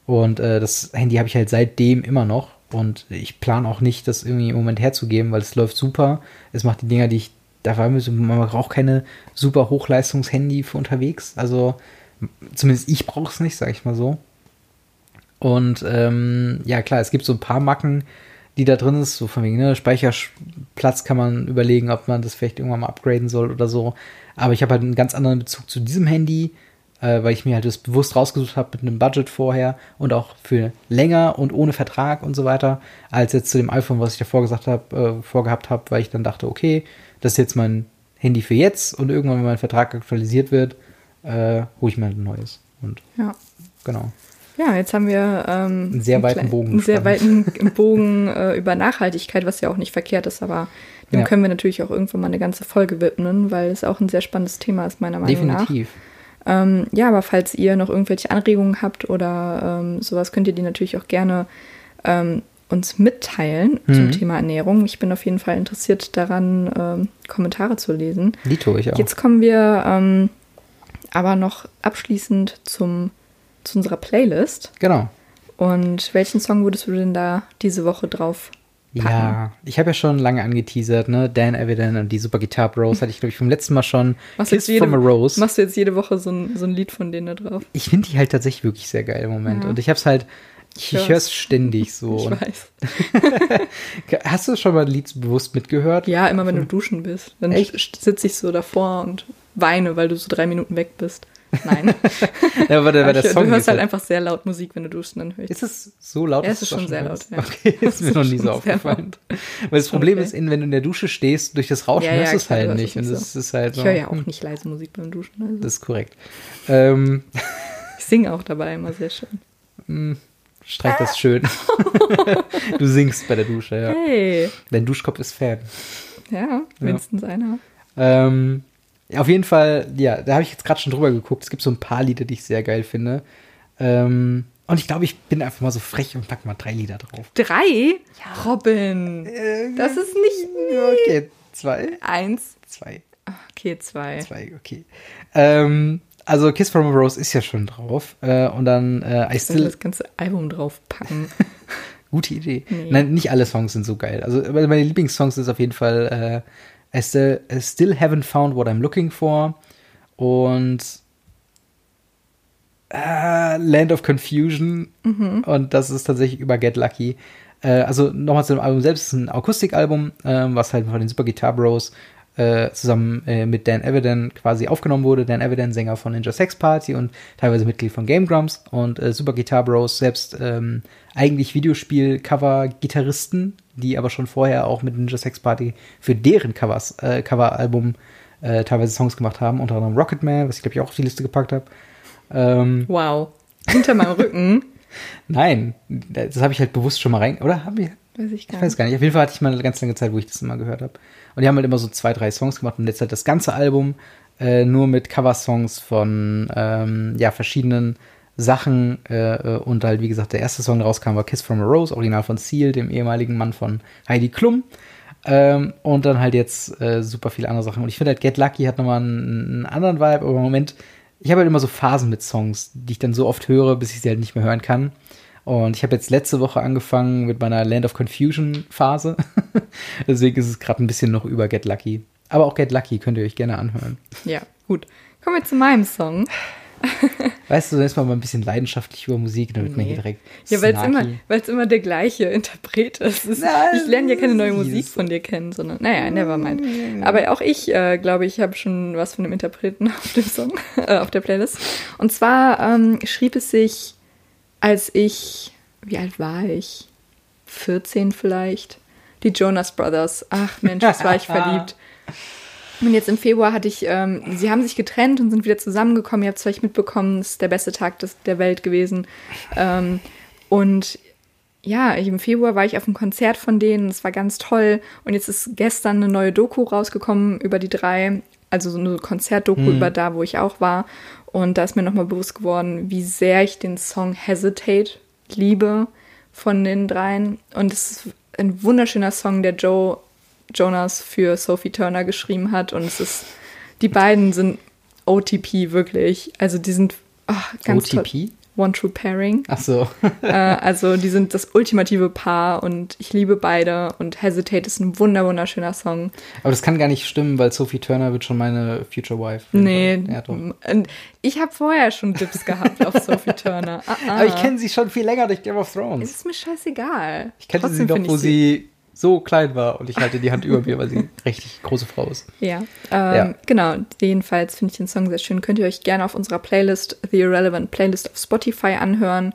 Und äh, das Handy habe ich halt seitdem immer noch. Und ich plane auch nicht, das irgendwie im Moment herzugeben, weil es läuft super. Es macht die Dinger, die ich da war, man braucht keine super Hochleistungs-Handy für unterwegs. Also Zumindest ich brauche es nicht, sag ich mal so. Und ähm, ja, klar, es gibt so ein paar Macken, die da drin ist, so von wegen, ne, Speicherplatz kann man überlegen, ob man das vielleicht irgendwann mal upgraden soll oder so. Aber ich habe halt einen ganz anderen Bezug zu diesem Handy, äh, weil ich mir halt das bewusst rausgesucht habe mit einem Budget vorher und auch für länger und ohne Vertrag und so weiter, als jetzt zu dem iPhone, was ich davor gesagt habe, äh, vorgehabt habe, weil ich dann dachte, okay, das ist jetzt mein Handy für jetzt und irgendwann, wenn mein Vertrag aktualisiert wird, äh, hole ich mir ein neues. Und ja. Genau. Ja, jetzt haben wir ähm, einen sehr weiten Bogen. Einen sehr weiten Bogen äh, über Nachhaltigkeit, was ja auch nicht verkehrt ist, aber dem ja. können wir natürlich auch irgendwann mal eine ganze Folge widmen, weil es auch ein sehr spannendes Thema ist, meiner Meinung Definitiv. nach. Definitiv. Ähm, ja, aber falls ihr noch irgendwelche Anregungen habt oder ähm, sowas, könnt ihr die natürlich auch gerne ähm, uns mitteilen mhm. zum Thema Ernährung. Ich bin auf jeden Fall interessiert daran, ähm, Kommentare zu lesen. Die tue ich auch. Jetzt kommen wir ähm, aber noch abschließend zum, zu unserer Playlist. Genau. Und welchen Song würdest du denn da diese Woche drauf packen? Ja, ich habe ja schon lange angeteasert, ne? Dan Evident und die Super Guitar Bros hatte ich, glaube ich, vom letzten Mal schon. Machst, Kiss jede, from a Rose. machst du jetzt jede Woche so ein, so ein Lied von denen da drauf? Ich finde die halt tatsächlich wirklich sehr geil im Moment. Ja. Und ich habe es halt Ich, ich höre es ständig so. Ich weiß. Hast du schon mal ein Lied bewusst mitgehört? Ja, immer wenn du duschen bist. Dann sitze ich so davor und weine, weil du so drei Minuten weg bist. Nein. ja, aber der, aber der Song du hörst halt, halt einfach sehr laut Musik, wenn du duschst, dann höre ich. Ist es so laut? Ja, es ist schon sehr laut. Ja. Okay, ist mir noch nie so aufgefallen. Weil das Problem okay. ist, wenn du in der Dusche stehst, durch das Rauschen ja, hörst du es halt nicht. Und das ist halt ich höre ja auch hm. nicht leise Musik beim Duschen. Also. Das ist korrekt. Ähm. Ich singe auch dabei immer sehr schön. Hm, streich das schön. du singst bei der Dusche, ja. Hey. Dein Duschkopf ist Fan. Ja, mindestens ja. einer. Ähm, auf jeden Fall, ja, da habe ich jetzt gerade schon drüber geguckt. Es gibt so ein paar Lieder, die ich sehr geil finde. Ähm, und ich glaube, ich bin einfach mal so frech und pack mal drei Lieder drauf. Drei? Ja. Robin. Äh, das ist nicht. Okay, zwei. Eins. Zwei. Okay, zwei. Zwei, okay. Ähm, also Kiss from a Rose ist ja schon drauf. Äh, und dann äh, I Still. das ganze Album draufpacken. Gute Idee. Nee. Nein, nicht alle Songs sind so geil. Also meine Lieblingssongs ist auf jeden Fall äh, I still, I still haven't found what I'm looking for. Und äh, Land of Confusion. Mhm. Und das ist tatsächlich über Get Lucky. Äh, also nochmal zu dem Album selbst. Es ist ein Akustikalbum, äh, was halt von den Super Guitar Bros äh, zusammen äh, mit Dan Eviden quasi aufgenommen wurde. Dan Eviden, Sänger von Ninja Sex Party und teilweise Mitglied von Game Grumps. Und äh, Super Guitar Bros selbst ähm, eigentlich Videospiel-Cover-Gitarristen die aber schon vorher auch mit Ninja Sex Party für deren Covers, äh, Coveralbum äh, teilweise Songs gemacht haben, unter anderem Rocketman, was ich glaube ich auch auf die Liste gepackt habe. Ähm, wow. Hinter meinem Rücken. Nein, das habe ich halt bewusst schon mal rein, oder? Hab ich? Weiß ich gar ich weiß gar nicht. Auf jeden Fall hatte ich mal eine ganz lange Zeit, wo ich das immer gehört habe. Und die haben halt immer so zwei, drei Songs gemacht und jetzt halt das ganze Album äh, nur mit Coversongs von ähm, ja, verschiedenen Sachen äh, und halt, wie gesagt, der erste Song, der rauskam, war Kiss from a Rose, original von Seal, dem ehemaligen Mann von Heidi Klum. Ähm, und dann halt jetzt äh, super viele andere Sachen. Und ich finde halt Get Lucky hat nochmal einen, einen anderen Vibe, aber im Moment, ich habe halt immer so Phasen mit Songs, die ich dann so oft höre, bis ich sie halt nicht mehr hören kann. Und ich habe jetzt letzte Woche angefangen mit meiner Land of Confusion Phase. Deswegen ist es gerade ein bisschen noch über Get Lucky. Aber auch Get Lucky könnt ihr euch gerne anhören. Ja, gut. Kommen wir zu meinem Song. Weißt du, dann ist man mal ein bisschen leidenschaftlich über Musik, damit nee. man hier direkt. Ja, weil es immer, immer der gleiche Interpret ist. ist ich lerne ja keine neue Musik von dir kennen, sondern, naja, never mind. Aber auch ich, äh, glaube ich, habe schon was von dem Interpreten auf dem Song, äh, auf der Playlist. Und zwar ähm, schrieb es sich, als ich, wie alt war ich? 14 vielleicht? Die Jonas Brothers. Ach Mensch, was war ich verliebt. Und jetzt im Februar hatte ich, ähm, sie haben sich getrennt und sind wieder zusammengekommen. Ihr habt es vielleicht mitbekommen, es ist der beste Tag des, der Welt gewesen. Ähm, und ja, im Februar war ich auf einem Konzert von denen, es war ganz toll. Und jetzt ist gestern eine neue Doku rausgekommen über die drei, also so eine Konzertdoku mhm. über da, wo ich auch war. Und da ist mir nochmal bewusst geworden, wie sehr ich den Song Hesitate liebe von den dreien. Und es ist ein wunderschöner Song, der Joe Jonas für Sophie Turner geschrieben hat. Und es ist, die beiden sind OTP wirklich. Also die sind oh, ganz OTP? Toll. One True Pairing. Ach so. äh, also die sind das ultimative Paar und ich liebe beide und Hesitate ist ein wunder wunderschöner Song. Aber das kann gar nicht stimmen, weil Sophie Turner wird schon meine Future Wife. Nee. Ja, ich habe vorher schon Dips gehabt auf Sophie Turner. Ah, ah. Aber ich kenne sie schon viel länger durch Game of Thrones. Es ist mir scheißegal. Ich kenne sie doch, wo sie so klein war und ich halte die Hand über mir, weil sie eine richtig große Frau ist. Ja, ähm, ja. genau. Jedenfalls finde ich den Song sehr schön. Könnt ihr euch gerne auf unserer Playlist, The Irrelevant Playlist auf Spotify anhören.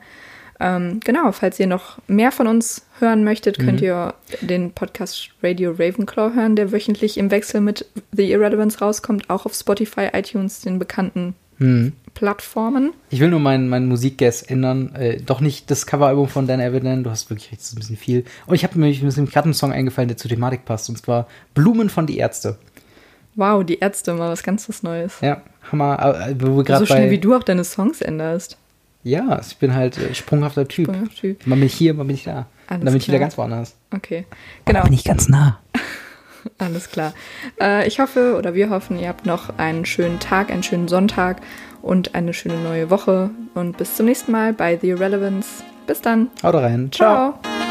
Ähm, genau, falls ihr noch mehr von uns hören möchtet, könnt mhm. ihr den Podcast Radio Ravenclaw hören, der wöchentlich im Wechsel mit The Irrelevance rauskommt, auch auf Spotify, iTunes, den bekannten hm. Plattformen. Ich will nur meinen mein Musikguess ändern. Äh, doch nicht das Coveralbum von Dan Evident. Du hast wirklich recht, das ist ein bisschen viel. Und ich habe mir gerade einen Song eingefallen, der zur Thematik passt. Und zwar Blumen von die Ärzte. Wow, die Ärzte, mal was ganz was Neues. Ja, Hammer. Äh, wo wir so schnell, wie du auch deine Songs änderst. Ja, ich bin halt äh, sprunghafter Typ. Sprunghaft typ. Mal bin ich hier, mal bin ich da. Alles dann bin ich wieder ganz woanders. Okay, genau. Dann bin ich ganz nah. Alles klar. Äh, ich hoffe oder wir hoffen, ihr habt noch einen schönen Tag, einen schönen Sonntag und eine schöne neue Woche. Und bis zum nächsten Mal bei The Irrelevance. Bis dann. Haut rein. Ciao. Ciao.